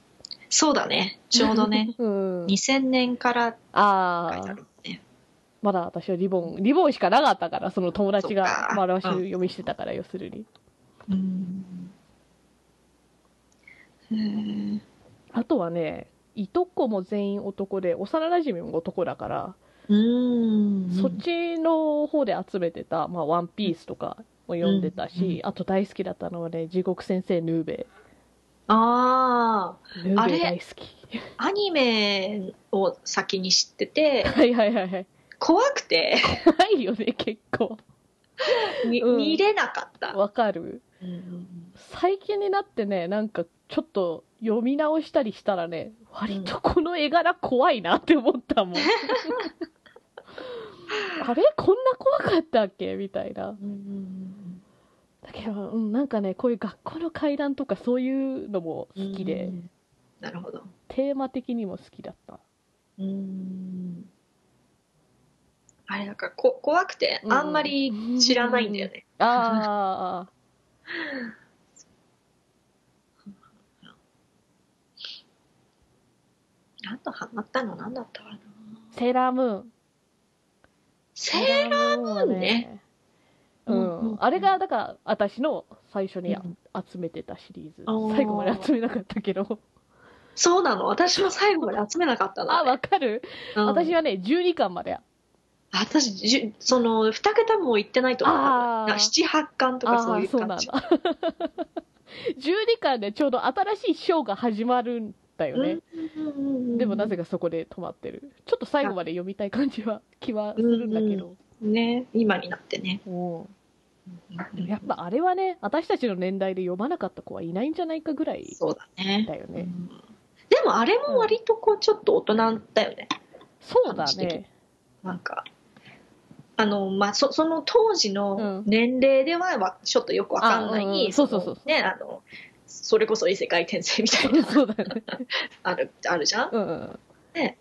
そうだね。ちょうどね。うん。2000年から書いてああある、ね。まだ私はリボン、リボンしかなかったから、その友達がそっかまあ私読みしてたから、要するに。うん。あとはね、いとこも全員男で、幼馴染も男だから、うーん。そっちの方で集めてた、まあ、ワンピースとかも読んでたし、うんあと大好きだったのはね、地獄先生ヌーベあイ。ヌーあれ大好き。あ、アニメを先に知ってて、はいはいはいはい。怖くて？怖いよね、結構。見うん見れなかった。わかる。うん最近になってね、なんかちょっと読み直したりしたらね、割とこの絵柄怖いなって思ったもん。あれ？こんな怖かったっけ？みたいな。うんだけど、うん、なんかね、こういう学校の階段とかそういうのも好きで、うんなるほど。テーマ的にも好きだった。うんあれだからこ怖くてあんまり知らないんだよね。ああ、あとハマったの何だったかな？セーラームーン。セーラームーンはね。ううんうんん。あれが、だから、私の最初にうん集めてたシリーズ。最後まで集めなかったけど。そうなの？私も最後まで集めなかったの。あ、わかる、うん私はね、12巻まで。私じゅその2桁も行ってないと思うあー78巻とかそういうああー、そうなん感じだ。12巻でちょうど新しいショーが始まるんだよね。でもなぜかかそこで止まってる。ちょっと最後まで読みたい感じは、気はするんだけど。ね今になってね。うん。でもやっぱあれはね、私たちの年代で読まなかった子はいないんじゃないかぐらいそうだね。だよね。うん。でもあれも割とこうちょっと大人だよね。そうだね。なんかあのまあそその当時のうん。年齢ではわちょっとよくわかんない、あうんうん。そうそうそうのねあのそれこそ異世界転生みたいな。そうだね。あるあるじゃん？うんうん。ね。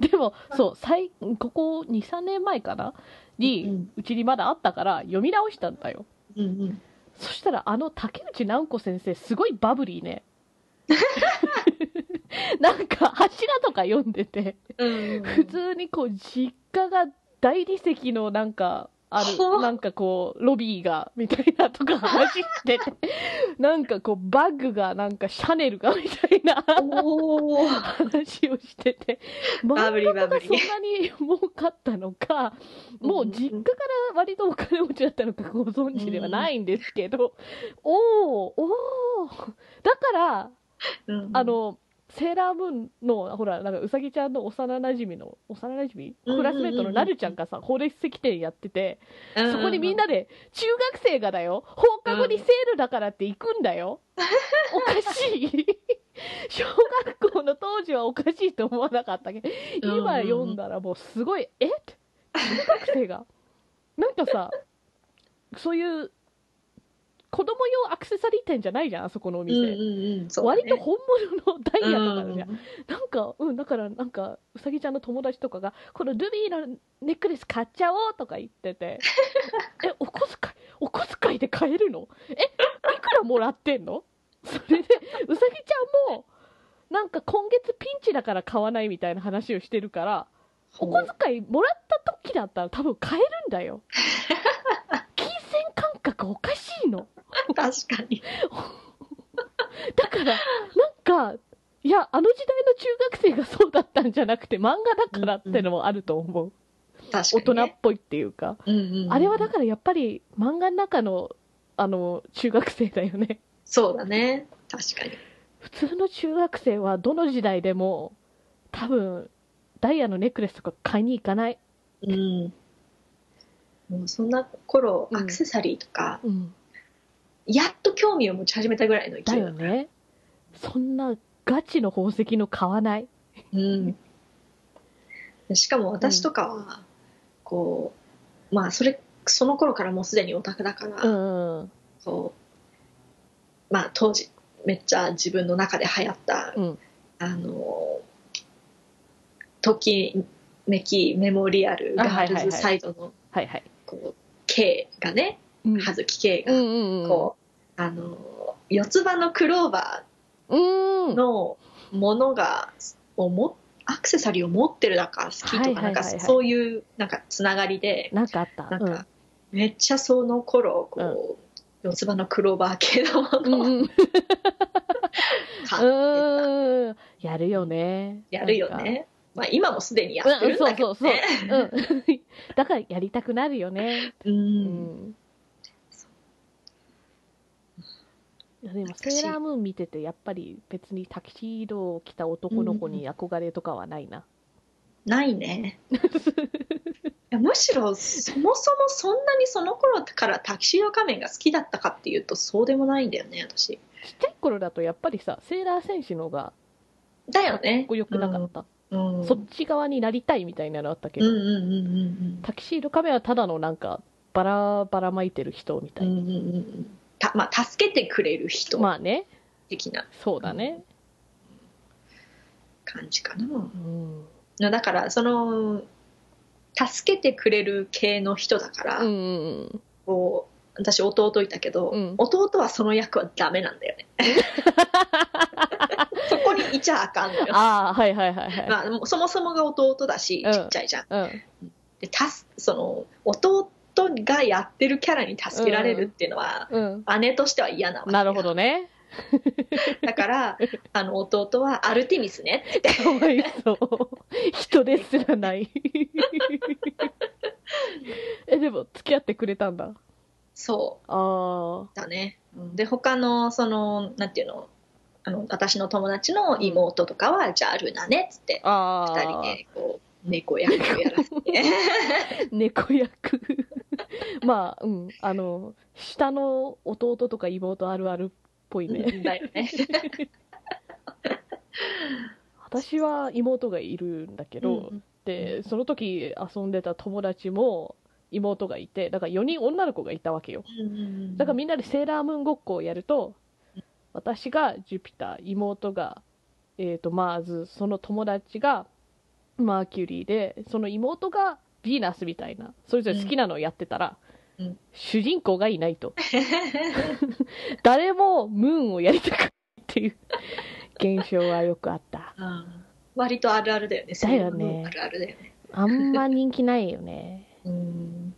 でもそう最ここ23年前かなに、うんうちにまだあったから読み直したんだよ。うんそしたらあの竹内直子先生すごいバブリーね。なんか柱とか読んでてうん。普通にこう実家が大理石のなんかあるなんかこうロビーがみたいなとか話してて なんかこうバッグがなんかシャネルがみたいな話をしててバブリバブリそんなに儲かったのかもう実家から割とお金持ちだったのかご存知ではないんですけど、おおおー。だからうん。あのセーラームーンのほらなんかうさぎちゃんの幼なじみの幼なじみうんうんうんうん。クラスメートのなるちゃんがさ法律石店やっててうんそこにみんなで中学生がだよ。放課後にセールだからって行くんだよ、おかしい。小学校の当時はおかしいと思わなかったけど今読んだらもうすごいえ？って中学生が？なんかさそういう子供用アクセサリー店じゃないじゃんあそこのお店、うんうんうんそうだね。割と本物のダイヤとかうんじゃん、なんか、うん、だからなんか、うさぎちゃんの友達とかが、このルビーのネックレス買っちゃおうとか言ってて、え、お小遣い、お小遣いで買えるの？え、いくらもらってんの？それで、うさぎちゃんも、なんか今月ピンチだから買わないみたいな話をしてるから、お小遣いもらった時だったら多分買えるんだよ。金銭感覚おかしいの。確かにだから、なんか、いや、あの時代の中学生がそうだったんじゃなくて、漫画だからってのもあると思う。大確かに、ね、人っぽいっていうか。うんうんうんあれはだからやっぱり漫画の中の、あの、中学生だよね。そうだね確かに普通の中学生はどの時代でも、多分、ダイヤのネックレスとか買いに行かない。うんもうそんな頃うんアクセサリーとか、うん。やっと興味を持ち始めたぐらいのだ勢いよね。そんなガチの宝石の買わない。うん、しかも私とかは、こうまあそれその頃からもうすでにオタクだから、うんうん。こうまあ当時めっちゃ自分の中で流行った、うんあのときめきメモリアルガールズサイドのはいはい。こう K がねうん葉月 K が。こう、あの四つ葉のクローバうんー。のものがをもアクセサリーを持ってるだか好きとかなんかそういうなんかつながりでなんかあった。なんかめっちゃその頃こう四つ葉のクローバー系のもうん。のをうん。やるよね。たやるよねまあ今もすでにやってるんだけど。ねうん。だからやりたくなるよね。ううんん。いやでも、セーラームーン見てて、やっぱり別にタキシードを着た男の子に憧れとかはないな。ないね。いやむしろそもそもそんなにその頃からタキシード仮面が好きだったかっていうとそうでもないんだよね私。ちっちゃい頃だとやっぱりさ、セーラー戦士のがだよね。こよくなかった。うんうん。そっち側になりたいみたいなのあったけど、うんうんうんうんタキシード仮面はただのなんか、バラバラ巻いてる人みたいな。うんうんうんうんたまあ助けてくれる人まあね、的な。そうだね。感じかな、うん。だからその助けてくれる系の人だから、うんうんこう私弟いたけど、うん。弟はその役はダメなんだよね。そこにいちゃあかんのよ、ああ、はいはいはいはい。まあ、そもそもが弟だしうん。ちっちゃいじゃん、うん。でたすその弟がやってるキャラに助けられるっていうのは、うん。姉としては嫌なわけよなるほどね。だからあの弟はアルティミスねってかわいそう。人ですらない。え、でも、付き合ってくれたんだ。そあうだねうんで他のそのなんていうの？あの私の友達の妹とかは、じゃあルナねっつってあ。あ二人あ。でこう猫役をやらせて 猫役。まあ、うん。あの、下の弟とか妹あるあるっぽいね。だよね 私は妹がいるんだけど、で、その時遊んでた友達も妹がいて、だから4人女の子がいたわけよ。だからみんなでセーラームーンごっこをやると、私がジュピター、妹が、えー、とマーズ、その友達が、マーキュリーでその妹がヴィーナスみたいなそれぞれ好きなのをやってたら、うん。主人公がいないと。誰もムーンをやりたくないっていう現象はよくあった。うん割とあるあるだよね。だよね。あるあるだよね。あんま人気ないよね。うん。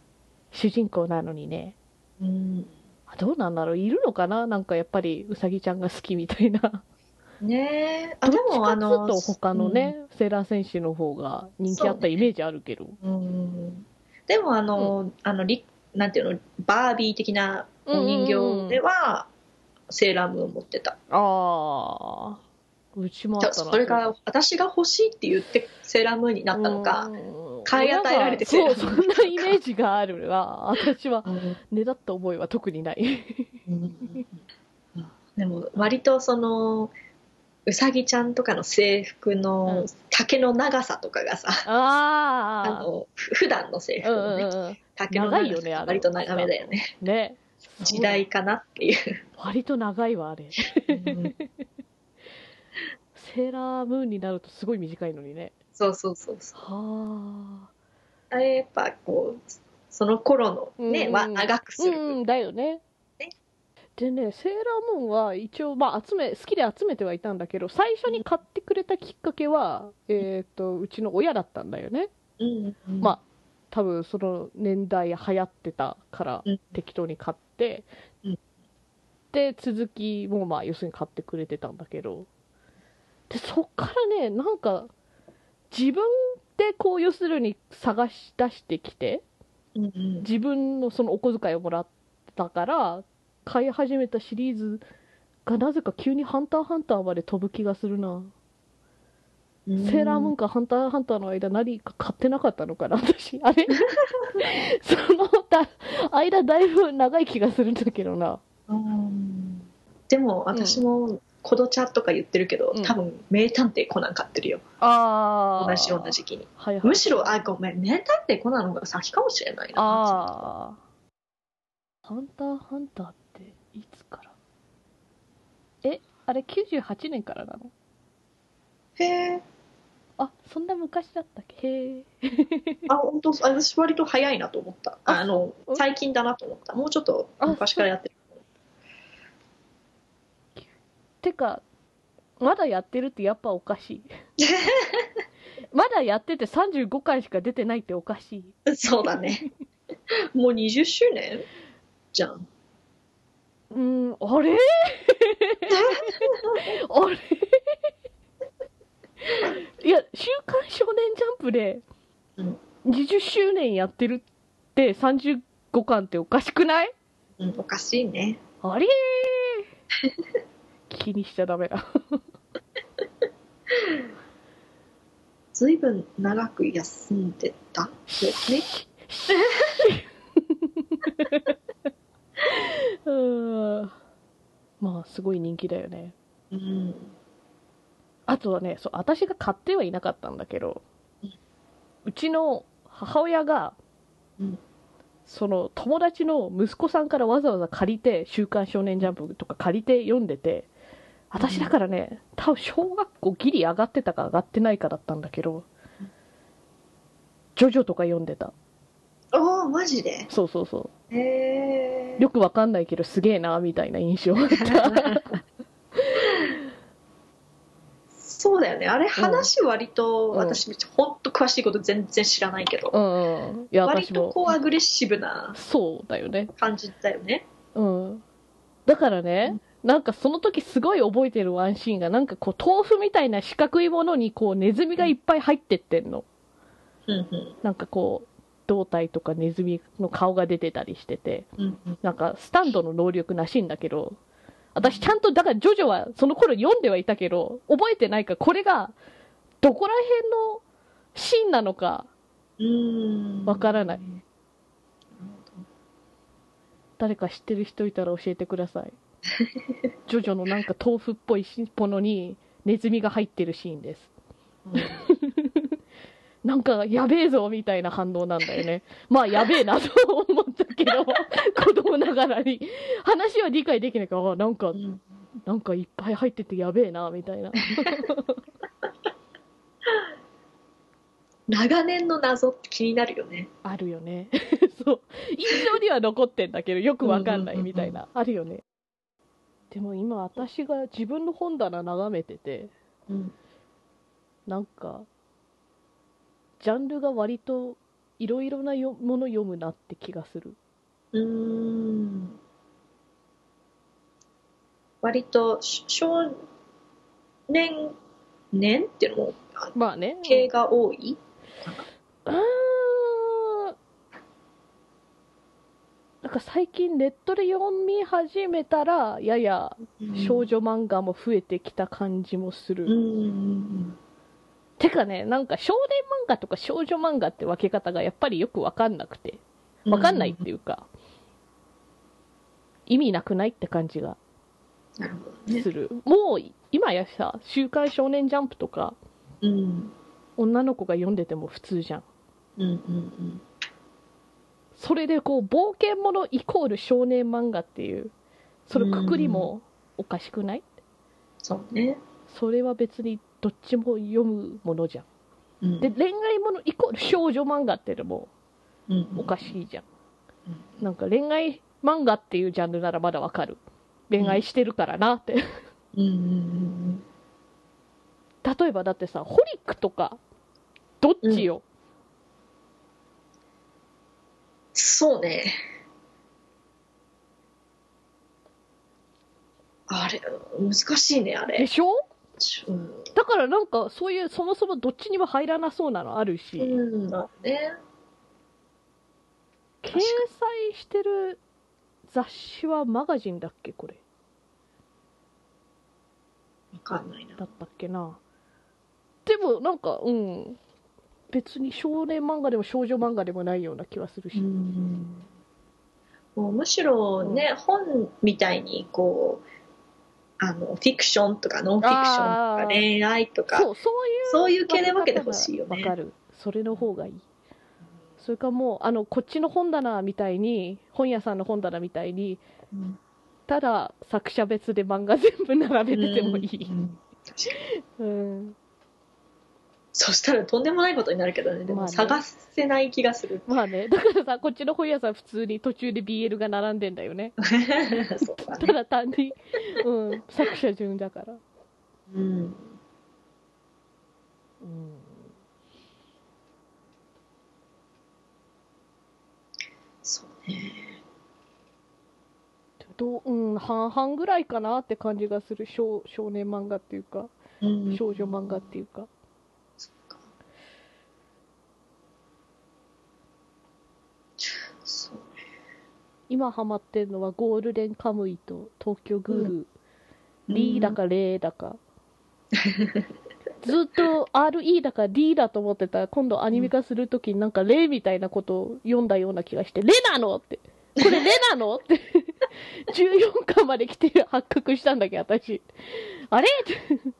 主人公なのにね。うん。あどうなんだろう。いるのかな？なんかやっぱりうさぎちゃんが好きみたいなねえ。あ、どでもあの、うと他のね、セーラー戦士の方が人気あったイメージあるけど。うん。うん。でもあの、あの、リなんていうの、バービー的なお人形では、セーラームーン持ってた。ああうちもあったな。それが私が欲しいって言ってセーラームーンになったのか、うん。買い与えられてそうそんなイメージがあるわ。私はうん。ねだった覚えは特にない。でも割とそのうさぎちゃんとかの制服うのん。丈の長さとかがさ、あああのふ普段の制服うんのね、うんうん丈の長さ割と長めだよね。ね。時代かなっていう、割と長いわあれ。うん。セーラームーンになるとすごい短いのにね。そうそうそうそう。はあ。れやっぱこうその頃のね、うんは長くあする、う。んだよねねでねセーラームーンは一応、まあ、集め好きで集めてはいたんだけど最初に買ってくれたきっかけは、えっ、とうちの親だったんだよね。うんうん。まあ多分その年代流行ってたからうん。適当に買って、うん。で続きもまあ要するに買ってくれてたんだけど。でそっからねなんか自分でこう要するに探し出してきてうんうん。自分のそのお小遣いをもらったから買い始めたシリーズがなぜか急に「ハンターハンター」まで飛ぶ気がするな、うん。セーラームーンかハンターハンターの間何か買ってなかったのかな 私。あれ？そのだ間だいぶ長い気がするんだけどな。うん。でも私もコドチャとか言ってるけど、うん。多分名探偵コナン買ってるよ。あ同じような時期に。はいはい、むしろあごめん名探偵コナンの方が先かもしれないなああハンターハンターっていつからえあれ98年からなの？へえ。あそんな昔だったっけ？へえ。あ本当私割と早いなと思った。ああのうん最近だなと思った。もうちょっと昔からやってる。てかまだやってるってやっぱおかしい。まだやってて35回しか出てないっておかしい。そうだね。もう20周年？じゃんうーんあれ？あれ？いや「週刊少年ジャンプ」でうん20周年やってるって35巻っておかしくない？うんおかしいね。あれ？気にしちゃダメだ。ずいぶん長く休んでたですね うーんまあすごい人気だよね。うん。あとはねそう私が買ってはいなかったんだけどうちの母親が、うん。その友達の息子さんからわざわざ借りて「週刊少年ジャンプ」とか借りて読んでて私だからね多分小学校ギリ上がってたか上がってないかだったんだけど「ジョジョ」とか読んでたマジで？そうそうそへえうよくわかんないけどすげえなみたいな印象だった。そうだよね。あれ話割と、うん私ほんと詳しいこと全然知らないけど、うん。うんいや割とこうアグレッシブなそうだよね。感じだよね。うん。だからね、なんかその時すごい覚えてるワンシーンが、なんかこう豆腐みたいな四角いものにこうネズミがいっぱい入ってってんの。うんうん。なんかこう、胴体とかネズミの顔が出てたりしてて、うんうん。なんかスタンドの能力らしいんだけど、私ちゃんと、だからジョジョはその頃読んではいたけど、覚えてないから、これがどこら辺のシーンなのかわからない。誰か知ってる人いたら教えてください。ジョジョのなんか豆腐っぽいものにネズミが入ってるシーンです。ほどなんかやべえぞみたいな反応なんだよね。まあやべえなと思ったけど、子供ながらに。話は理解できないから、あなんかう、ん。なんかいっぱい入っててやべえなみたいな。長年の謎って気になるよね。あるよね。そう。印象には残ってんだけどよくわかんないみたいな、あるよね。でも今私が自分の本棚眺めててうん。なんかジャンルが割といろいろなよもの読むなって気がする。うーん。割とし少年年っていうのもあまあね。系が多い？うー。んなんか最近ネットで読み始めたらやや少女漫画も増えてきた感じもする、うん。うんてかねなんか少年漫画とか少女漫画って分け方がやっぱりよく分かんなくてうん。分かんないっていうか、意味なくないって感じがする、もう今やさ「週刊少年ジャンプ」とかうん。女の子が読んでても普通じゃん。うんうんうん。それでこう冒険ものイコール少年漫画っていうそのくくりもおかしくない、そうね。それは別にどっちも読むものじゃん。うん。で恋愛ものイコール少女漫画ってのもうんおかしいじゃん。うん。なんか恋愛漫画っていうジャンルならまだわかる。恋愛してるからなって、うん例えばだってさホリックとかどっちよ、そうね。あれ難しいねあれ。でしょ？うんだからなんかそういうそもそもどっちにも入らなそうなのあるし、うんだね掲載してる雑誌はマガジンだっけこれ。わかんないな。だったっけな。でもなんかうん。別に少年漫画でも少女漫画でもないような気はするし、うん。もうむしろね、本みたいにこうあのフィクションとかノンフィクションとか恋愛とかそうそういうそういう系で分けてほしいよね。わかる。それの方がいい。それかもうあのこっちの本棚みたいに本屋さんの本棚みたいにうん。ただ作者別で漫画全部並べててもいい、うん。うん、そしたらとんでもないことになるけどね。でも探せない気がする、まあね。だからさこっちの本屋さん普通に途中で BL が並んでんだよね。そうだね。ただ単に、うん、作者順だから、うん。うん、そうね。どううん半々ぐらいかなって感じがする。少少年漫画っていうか。うん。少女漫画っていうかそっかそう今ハマってるのはゴールデンカムイと東京グール、うん。リーだかレーだか。ずっと RE だか D だと思ってたら今度アニメ化するときになんかレーみたいなことを読んだような気がして。レなのって。これレなのって。14巻まで来て発覚したんだけど私。あれ？って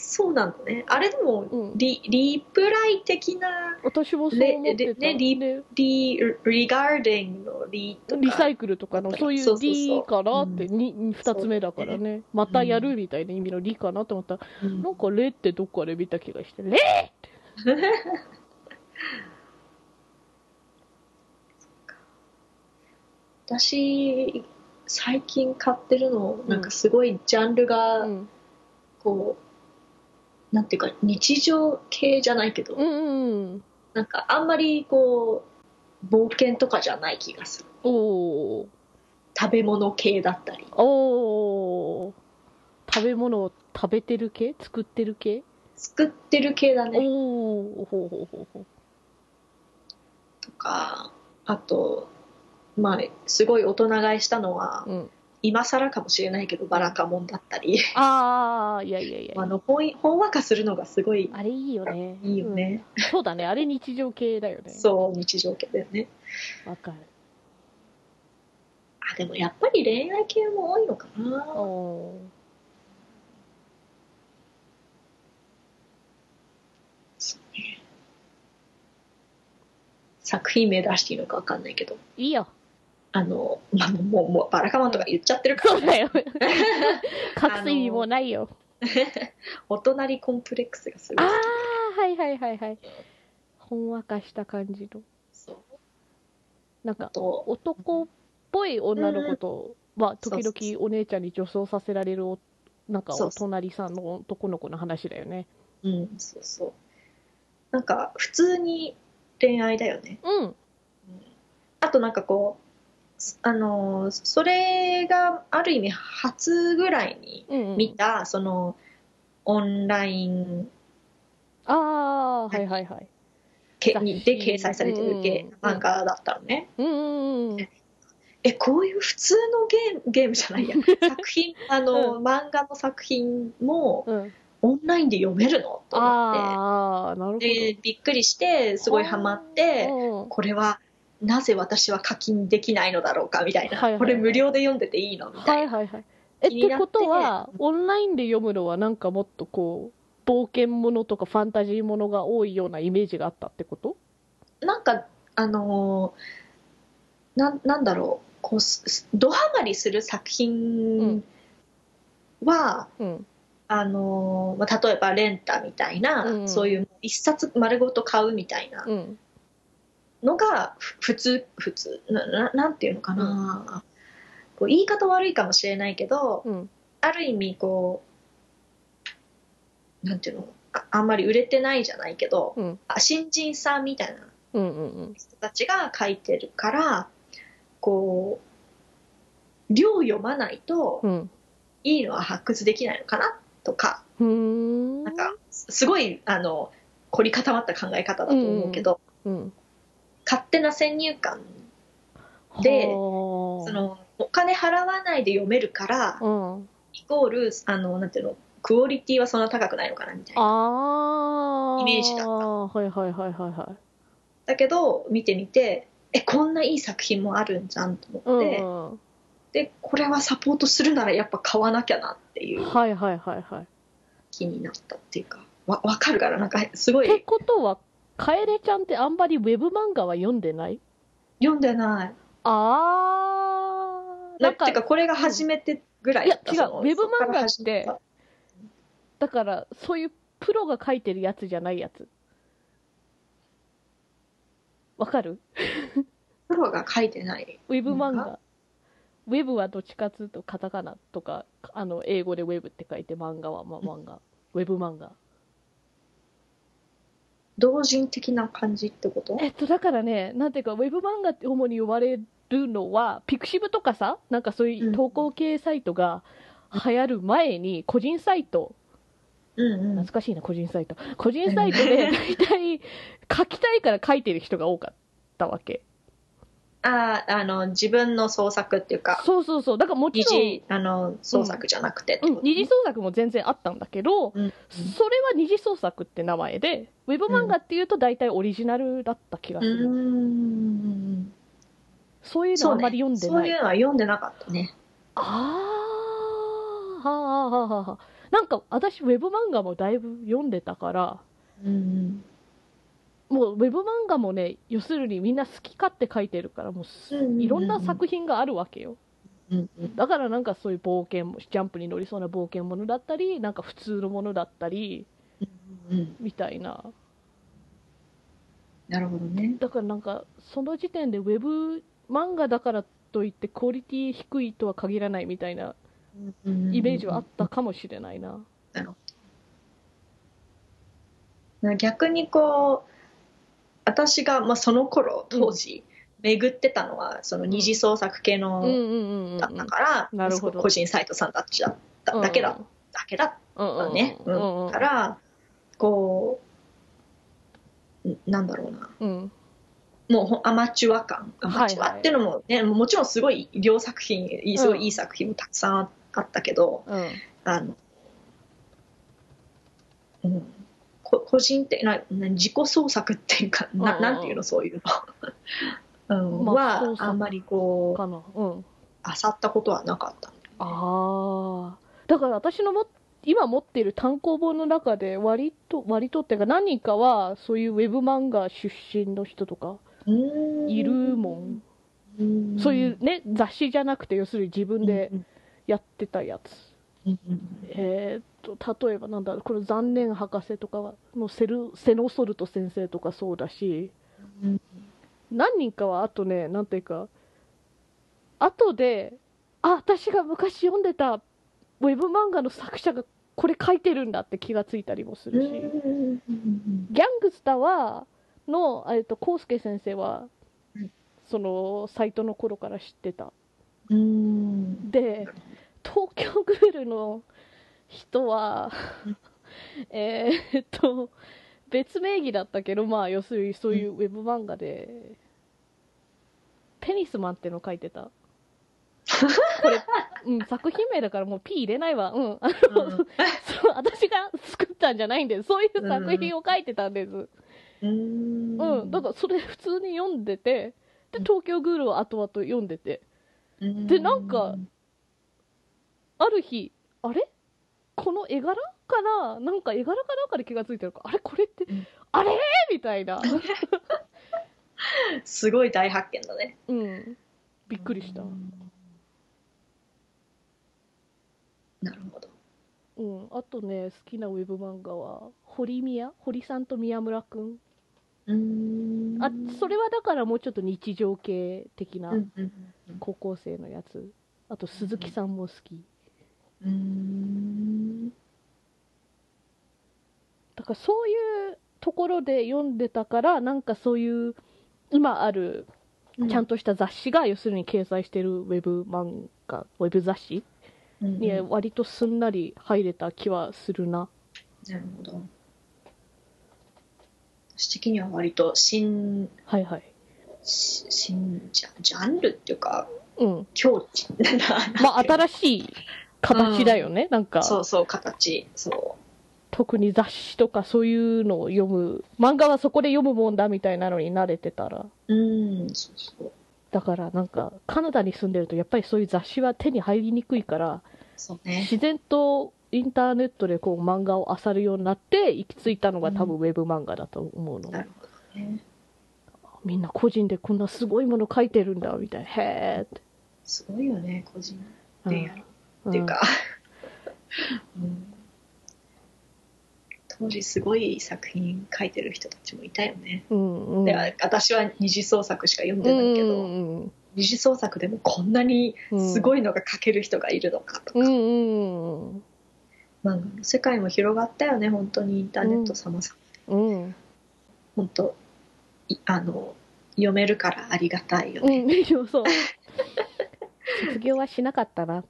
そうなんだね。あれでもうん。リ,、リプライ的な私もそう思ってた、レねリでリ regarding のリとか。リサイクルとかのそういうそうそうそう。D かなってうん。に二つ目だからね。またやるみたいな意味のリかなと思った。らうん。なんかレってどっかで見た気がして レって。私最近買ってるのなんかすごいジャンルがうん。こう、なんていうか日常系じゃないけど、うんうんなんかあんまりこう冒険とかじゃない気がする。おー。食べ物系だったり。おー。食べ物を食べてる系？作ってる系？作ってる系だね。おおほうほうほうほう。とかあとまあすごい大人買いしたのは、うん今更かもしれないけどバラカモンだったり。ああいやいやいや。あのほんほんわかするのがすごいあれいいよね。いいよね、うん。そうだね。あれ日常系だよね。そう日常系だよね。わかる。あでもやっぱり恋愛系も多いのかな。おー。作品名出していいのか分かんないけど。いいよあの、まあ、もうもうバラカモンとか言っちゃってるから。そうだよ。隠す意味もないよ。お隣コンプレックスがすごい。ああはいはいはいはい。ほんわかした感じの。そう。なんかあと男っぽい女の子とは時そうそう々お姉ちゃんに女装させられるおなんかおそうそう。隣さんの男の子の話だよね。うんそうそう。なんか普通に恋愛だよね。うん。あとなんかこうすあのーそれがある意味初ぐらいにうんうん。見た、そのオンラインああはいはいはい。けにで掲載されてるゲうん漫画だったのね、うんうんうん。えこういう普通のゲームゲームじゃないや。作品あの、漫画の作品もうん。オンラインで読めるの？と思っああなるほど。てでびっくりしてすごいハマってうんこれはなぜ私は課金できないのだろうかみたいな、はいはいこれ無料で読んでていいのみたいな、はいはいはい。えっててことはオンラインで読むのはなんかもっとこう冒険ものとかファンタジーものが多いようなイメージがあったってこと？なんかあのーなんなんだろう。こうドハマりする作品は、うん。あのーまあ、例えばレンタみたいな、うん。そういう一冊丸ごと買うみたいなうんのがふ普通普通なななんていうのかな、こう言い方悪いかもしれないけどうん。ある意味こうなんていうのああんまり売れてないじゃないけど、うん。あ新人さんみたいなうんうんうん。人たちが書いてるからこう量読まないとうん。いいのは発掘できないのかなとかうーん。なんかすごいあの凝り固まった考え方だと思うけど、うん勝手な先入観ではあそのお金払わないで読めるからうん。イコールあのなんていうのクオリティはそんな高くないのかなみたいな。イメージだった。はいはいはいはいはい。だけど見てみてえこんないい作品もあるんじゃんと思って、うんうん。でこれはサポートするならやっぱ買わなきゃなっていう。はいはいはいはい。気になったっていうかわ分かるからなんかすごっていことは楓ちゃんってあんまりウェブ漫画は読んでない？読んでない。あー。なんかなてかこれが初めてぐらいだったいや違う。そのウェブ漫画ってそこから始めた。だからそういうプロが書いてるやつじゃないやつ。わかる？プロが書いてない。ウェブ漫画。ウェブはどっちかっていうとカタカナとかあの英語でウェブって書いて漫画はまあ漫画。ウェブ漫画同人的な感じってこと？えっとだからねなんていうかウェブ漫画って主に呼ばれるのはピクシブとかさなんかそういう投稿系サイトが流行る前に個人サイト。うんうん。懐かしいな個人サイト。個人サイトで大体書きたいから書いてる人が多かったわけあああの自分の創作っていうか。そうそうそう。だからもち二ろん。次あの創作じゃなくてうん、こと二次創作も全然あったんだけど、うん。それは二次創作って名前でウェブ漫画っていうと大体オリジナルだった気がうする、ん。そういうのあんまり読んでない、そういうのは読んでなかったね。ああはあはあはあはあなんか私ウェブ漫画もだいぶ読んでたからうんもうウェブ漫画もね要するにみんな好き勝手書いてるからもういろんな作品があるわけよ。うんうん。だからなんかそういう冒険もジャンプに乗りそうな冒険ものだったりなんか普通のものだったりうん。みたいな。なるほどね。だからなんかその時点でウェブ漫画だからといってクオリティ低いとは限らないみたいなイメージはあったかもしれないな。逆にこう私が、まあ、その頃当時、巡ってたのはその二次創作系の。だったから、個人サイトさんたちだっただけだ,、だけだったね、うん。からこうんなんだろうな。うん。もうほアマチュア感アマチュアっていうのもね、もちろんすごい両作品すごいいい作品もたくさんあったけど、うん。あの、うん、こ個人的なな自己創作っていうかな,、なんていうの？そういうの、うんまあはあんまりこうかな。うん。漁ったことはなかったああ。だから私のも今持っている単行本の中で割と割とっていうか何人かはそういうウェブ漫画出身の人とかいるもん。んそういうね雑誌じゃなくて要するに自分でうんやってたやつ。うんうんえと例えばなんだこの残念博士とかはのセルセノソルト先生とかそうだしうん。何人かはあとねなんていうか後であ私が昔読んでたウェブ漫画の作者がこれ書いてるんだって気がついたりもするし、ギャングスターはの、えっと、コウスケ先生は、うんそのサイトの頃から知ってた。うん。で東京グールの人は えーっと別名義だったけどまあ要するにそういうウェブ漫画で、ペニスマンっての書いてた。これ、うん、作品名だからもう P 入れないわ。うん。あの そう私が作ったんじゃないんです。そういう作品を書いてたんです。うん。うん、だからそれ普通に読んでてで東京グールを後々読んでて。らでなんかある日あれ？この絵柄からなんか絵柄かなんかで気がついてるか？らあれ？これって、うん。あれ？みたいな。すごい大発見だね。うん。びっくりした、なるほど。うん、あとね好きなウェブ漫画は堀宮？堀さんと宮村くん。うん。あそれはだからもうちょっと日常系的な高校生のやつ。あと鈴木さんも好き。うんだからそういうところで読んでたからなんかそういう今あるうん。ちゃんとした雑誌が要するに掲載してるウェブ漫画ウェブ雑誌？うん。に割とすんなり入れた気はするな。なるほど。私的には割と新はいはい。し新ジャジャンルっていうかうん。境地。まあ新しい形だよね、なんか。そうそう形。そ特に雑誌とかそういうのを読む。漫画はそこで読むもんだみたいなのに慣れてたら。ううんそうそう。だからなんかカナダに住んでるとやっぱりそういう雑誌は手に入りにくいからそうね。自然とインターネットでこう漫画を漁るようになって行き着いたのが多分ウェブ漫画だと思うの、なるほどね。みんな個人でこんなすごいもの書いてるんだみたいな。へーって、すごいよね個人うんでやるっていうか、うん。当時すごい作品書いてる人たちもいたよね、うんうん。で私は二次創作しか読んでないけど、うんうん二次創作でもこんなにすごいのが書ける人がいるのかとか、うんうん。うん漫画の世界も広がったよね本当にインターネット様々、うん。本当いあの読めるからありがたいようねん。で もそう。卒業はしなかったな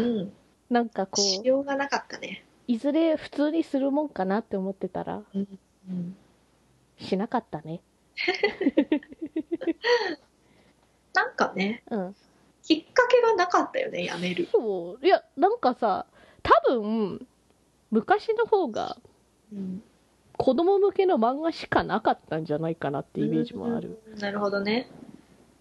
うん、なんかこうしようがなかったね。いずれ普通にするもんかなって思ってたらうんしなかったね。なんかねうん。きっかけがなかったよねやめる、そう。いやなんかさ多分昔の方がうん、子供向けの漫画しかなかったんじゃないかなってイメージもある、うん。なるほどね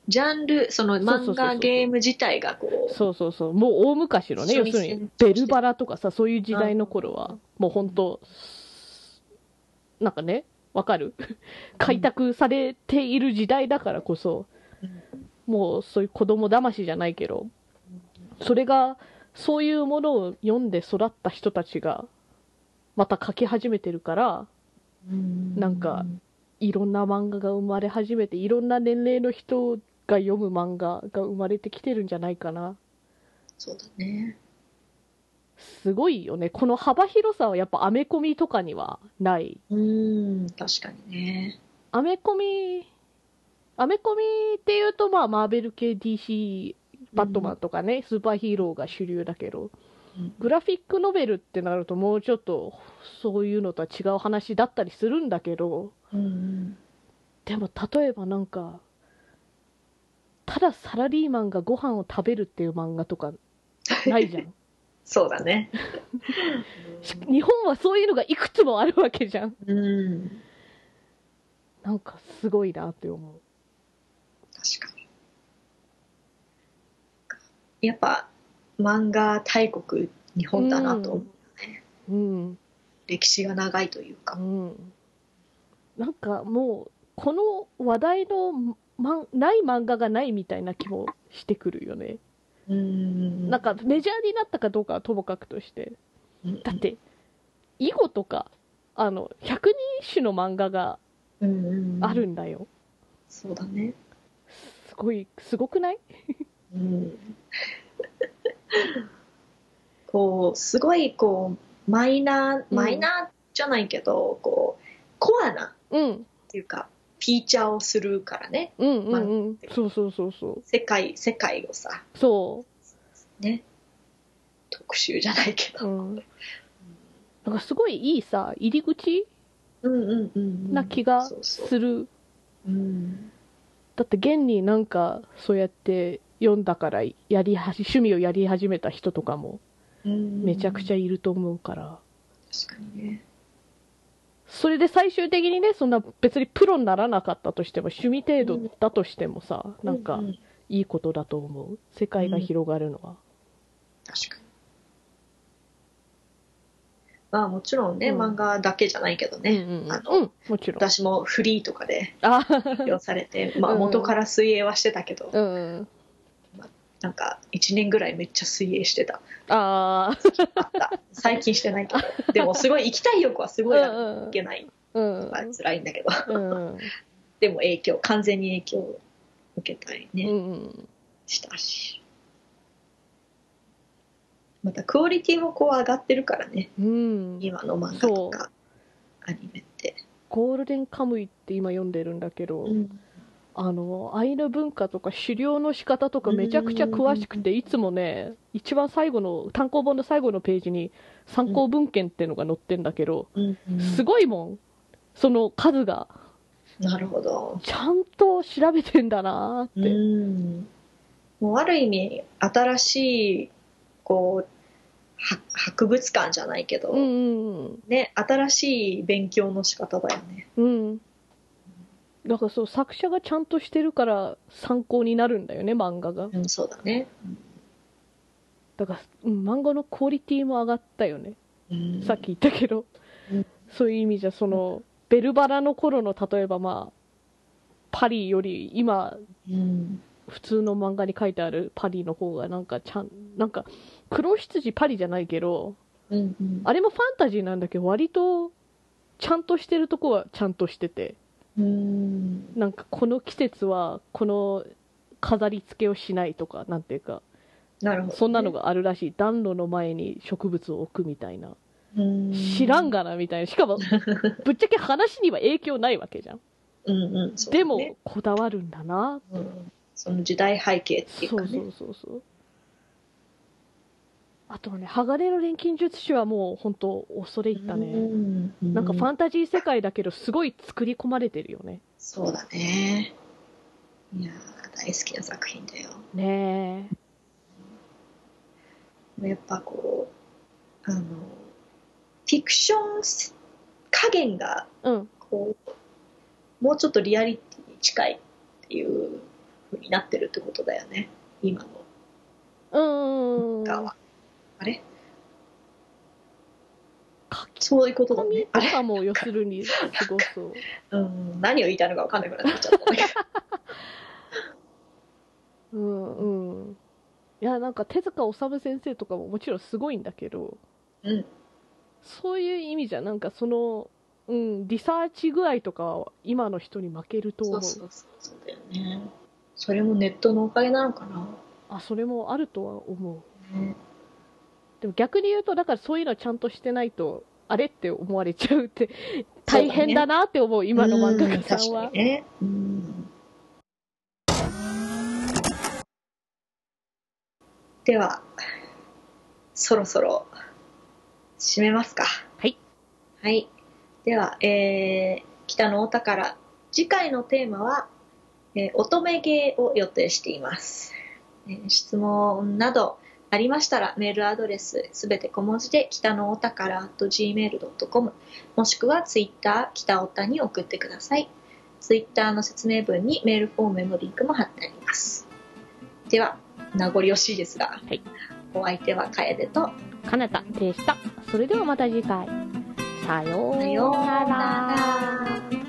ジャンルその漫画ゲーム自体がこうそうそうそうもう大昔のね要するにベルバラとかさそういう時代の頃はうん。もう本当なんかねわかる？開拓されている時代だからこそうん。もうそういう子供騙しじゃないけどそれがそういうものを読んで育った人たちがまた書き始めてるからうん。なんかいろんな漫画が生まれ始めていろんな年齢の人が読む漫画が生まれてきてるんじゃないかな。そうだね。すごいよね。この幅広さはやっぱアメコミとかにはない。うん確かにね。アメコミアメコミっていうとまあマーベル系 DC バットマンとかね、スーパーヒーローが主流だけどうん。グラフィックノベルってなるともうちょっとそういうのとは違う話だったりするんだけどうん。でも例えばなんかただサラリーマンがご飯を食べるっていう漫画とか ないじゃん。そうだね。し 日本はそういうのがいくつもあるわけじゃん。うん。なんかすごいなって思う。確かに。やっぱ漫画大国日本だなと思う、うん。歴史が長いというか。うん。なんかもうこの話題のまんない漫画がないみたいな気もしてくるよね、うん。なんかメジャーになったかどうかはともかくとして。うんだって囲碁とかあの100人一首の漫画があるんだよ、そうだね。すごいすごくない？うん。こうすごいこうマイナーうん。マイナーじゃないけど、こうコアなっうん。ていうかフィーチャーをするからね。うんうんうん。そうそうそうそう。世界世界をさ。そう。ね。特集じゃないけど、うん、なんかすごいいいさ入り口？うんうんうんうん。な気がする、うん。だって現になんかそうやって読んだからやりはじ趣味をやり始めた人とかもうん。めちゃくちゃいると思うから、確かにねそれで最終的にねそんな別にプロにならなかったとしても趣味程度だとしてもさ、なんかいいことだと思う？世界が広がるのは、確かに。まあもちろんね、うん。漫画だけじゃないけどね、うんうんあのうんもちろん。私もフリーとかであ発表されて、まあうん元から水泳はしてたけど、うんなんか1年ぐらいめっちゃ水泳してた。ああった。最近してないけど。でもすごい行きたい欲はすごいある。うんうん行けない。あうん。辛いんだけど。うん。でも影響完全に影響を受けたりね、うん。したし。またクオリティもこう上がってるからね。うん。今の漫画とかアニメって、ゴールデンカムイって今読んでるんだけど、うんあのアイヌ文化とか狩猟の仕方とかめちゃくちゃ詳しくていつもね一番最後の単行本の最後のページに参考文献っていうのが載ってんだけど、うん。うんすごいもん。その数が。なるほど、ちゃんと調べてんだなーって、うん、もうある意味新しいこうは博物館じゃないけど、うんうんね新しい勉強の仕方だよね。うんうんだからそう作者がちゃんとしてるから参考になるんだよね漫画が。うんそうだね、だから、うん、漫画のクオリティも上がったよね。うん。さっき言ったけど、うん。そういう意味じゃそのベルバラの頃の例えばまあパリより今うん。普通の漫画に書いてあるパリの方がなんかちゃんなんか黒羊パリじゃないけどうんうん。あれもファンタジーなんだけど割とちゃんとしてるとこはちゃんとしててうん。なんかこの季節はこの飾り付けをしないとかなんていうかなるほどね、そんなのがあるらしい。暖炉の前に植物を置くみたいな。うん。知らんがなみたいな。しかも ぶっちゃけ話には影響ないわけじゃん。うんうんね。でもこだわるんだな。うん。その時代背景っていうかね。そうそうそうそうあとはね鋼の錬金術師はもう本当恐れ入ったね、うん。なんかファンタジー世界だけどすごい作り込まれてるよね。そうだね。いやー大好きな作品だよ。ねやっぱこうあのフィクション加減がえうん。こうもうちょっとリアリティに近いっていう風になってるってことだよね。今の。うーん。側、あれ？そういうことだね。あれ、も要するにすごそう。うん、何を言いたいのか分かんなくなっちゃった。んだけどうんうん。いやなんか手塚治虫先生とかももちろんすごいんだけどうん。そういう意味じゃなんかそのうんリサーチ具合とかは今の人に負けると思そううそうそうそうだよね。それもネットのおかげなのかな、あそれもあるとは思う。ね、でも逆に言うとだからそういうのちゃんとしてないとあれって思われちゃうって 大変だなって思う今の漫画家さんは。ではそろそろ締めますか。はい。はい。では、えー北のお宝。次回のテーマは、えー乙女芸を予定しています、えー質問などありましたらメールアドレスすべて小文字で北のお宝 .gmail.com もしくはツイッター北おたに送ってください。ツイッターの説明文にメールフォームへのリンクも貼ってあります。では名残惜しいですが、はい。お相手は楓とかなたでした。それではまた次回。さようなら